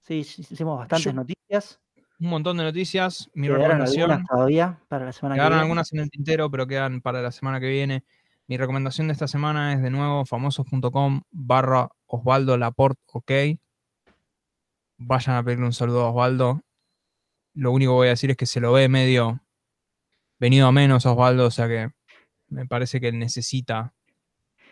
B: Sí, hicimos bastantes
A: Yo-
B: noticias.
A: Un montón de noticias. Mi
B: Quedaron
A: recomendación.
B: algunas todavía para la semana que
A: Quedaron
B: viene.
A: algunas en el tintero, pero quedan para la semana que viene. Mi recomendación de esta semana es de nuevo famosos.com barra Osvaldo Laporte, ok. Vayan a pedirle un saludo a Osvaldo. Lo único que voy a decir es que se lo ve medio venido a menos Osvaldo, o sea que me parece que necesita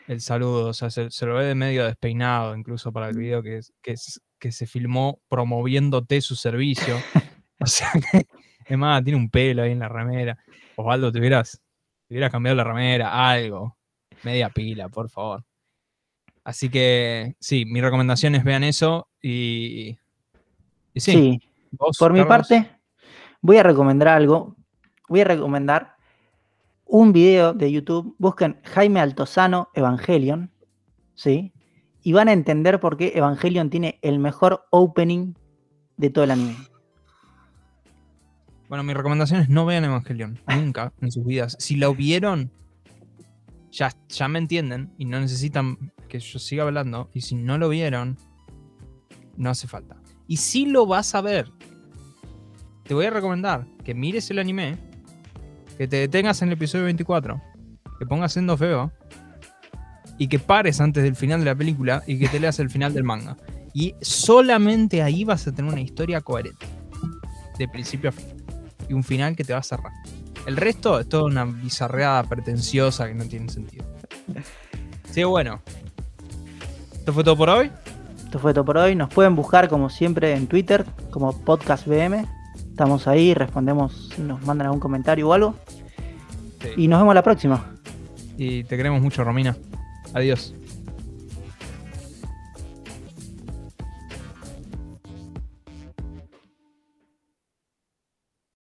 A: el saludo, o sea, se, se lo ve de medio despeinado, incluso para el video que, es- que, que se filmó promoviéndote su servicio. [laughs] O sea que, es más, tiene un pelo ahí en la remera. Osvaldo, te hubieras, te hubieras cambiado la remera, algo. Media pila, por favor. Así que, sí, mi recomendación es vean eso y. y sí,
B: por mi parte, voy a recomendar algo. Voy a recomendar un video de YouTube. Busquen Jaime Altozano Evangelion. ¿Sí? Y van a entender por qué Evangelion tiene el mejor opening de todo el anime.
A: Bueno, mi recomendación es no vean Evangelion. Nunca en sus vidas. Si lo vieron, ya, ya me entienden y no necesitan que yo siga hablando. Y si no lo vieron, no hace falta. Y si lo vas a ver, te voy a recomendar que mires el anime, que te detengas en el episodio 24, que pongas siendo feo y que pares antes del final de la película y que te leas el final del manga. Y solamente ahí vas a tener una historia coherente, de principio a fin y un final que te va a cerrar. El resto es toda una bizarreada pretenciosa que no tiene sentido. Sí, bueno. Esto fue todo por hoy.
B: Esto fue todo por hoy. Nos pueden buscar como siempre en Twitter como Podcast BM. Estamos ahí, respondemos nos mandan algún comentario o algo.
A: Sí.
B: Y nos vemos la próxima.
A: Y te queremos mucho, Romina. Adiós.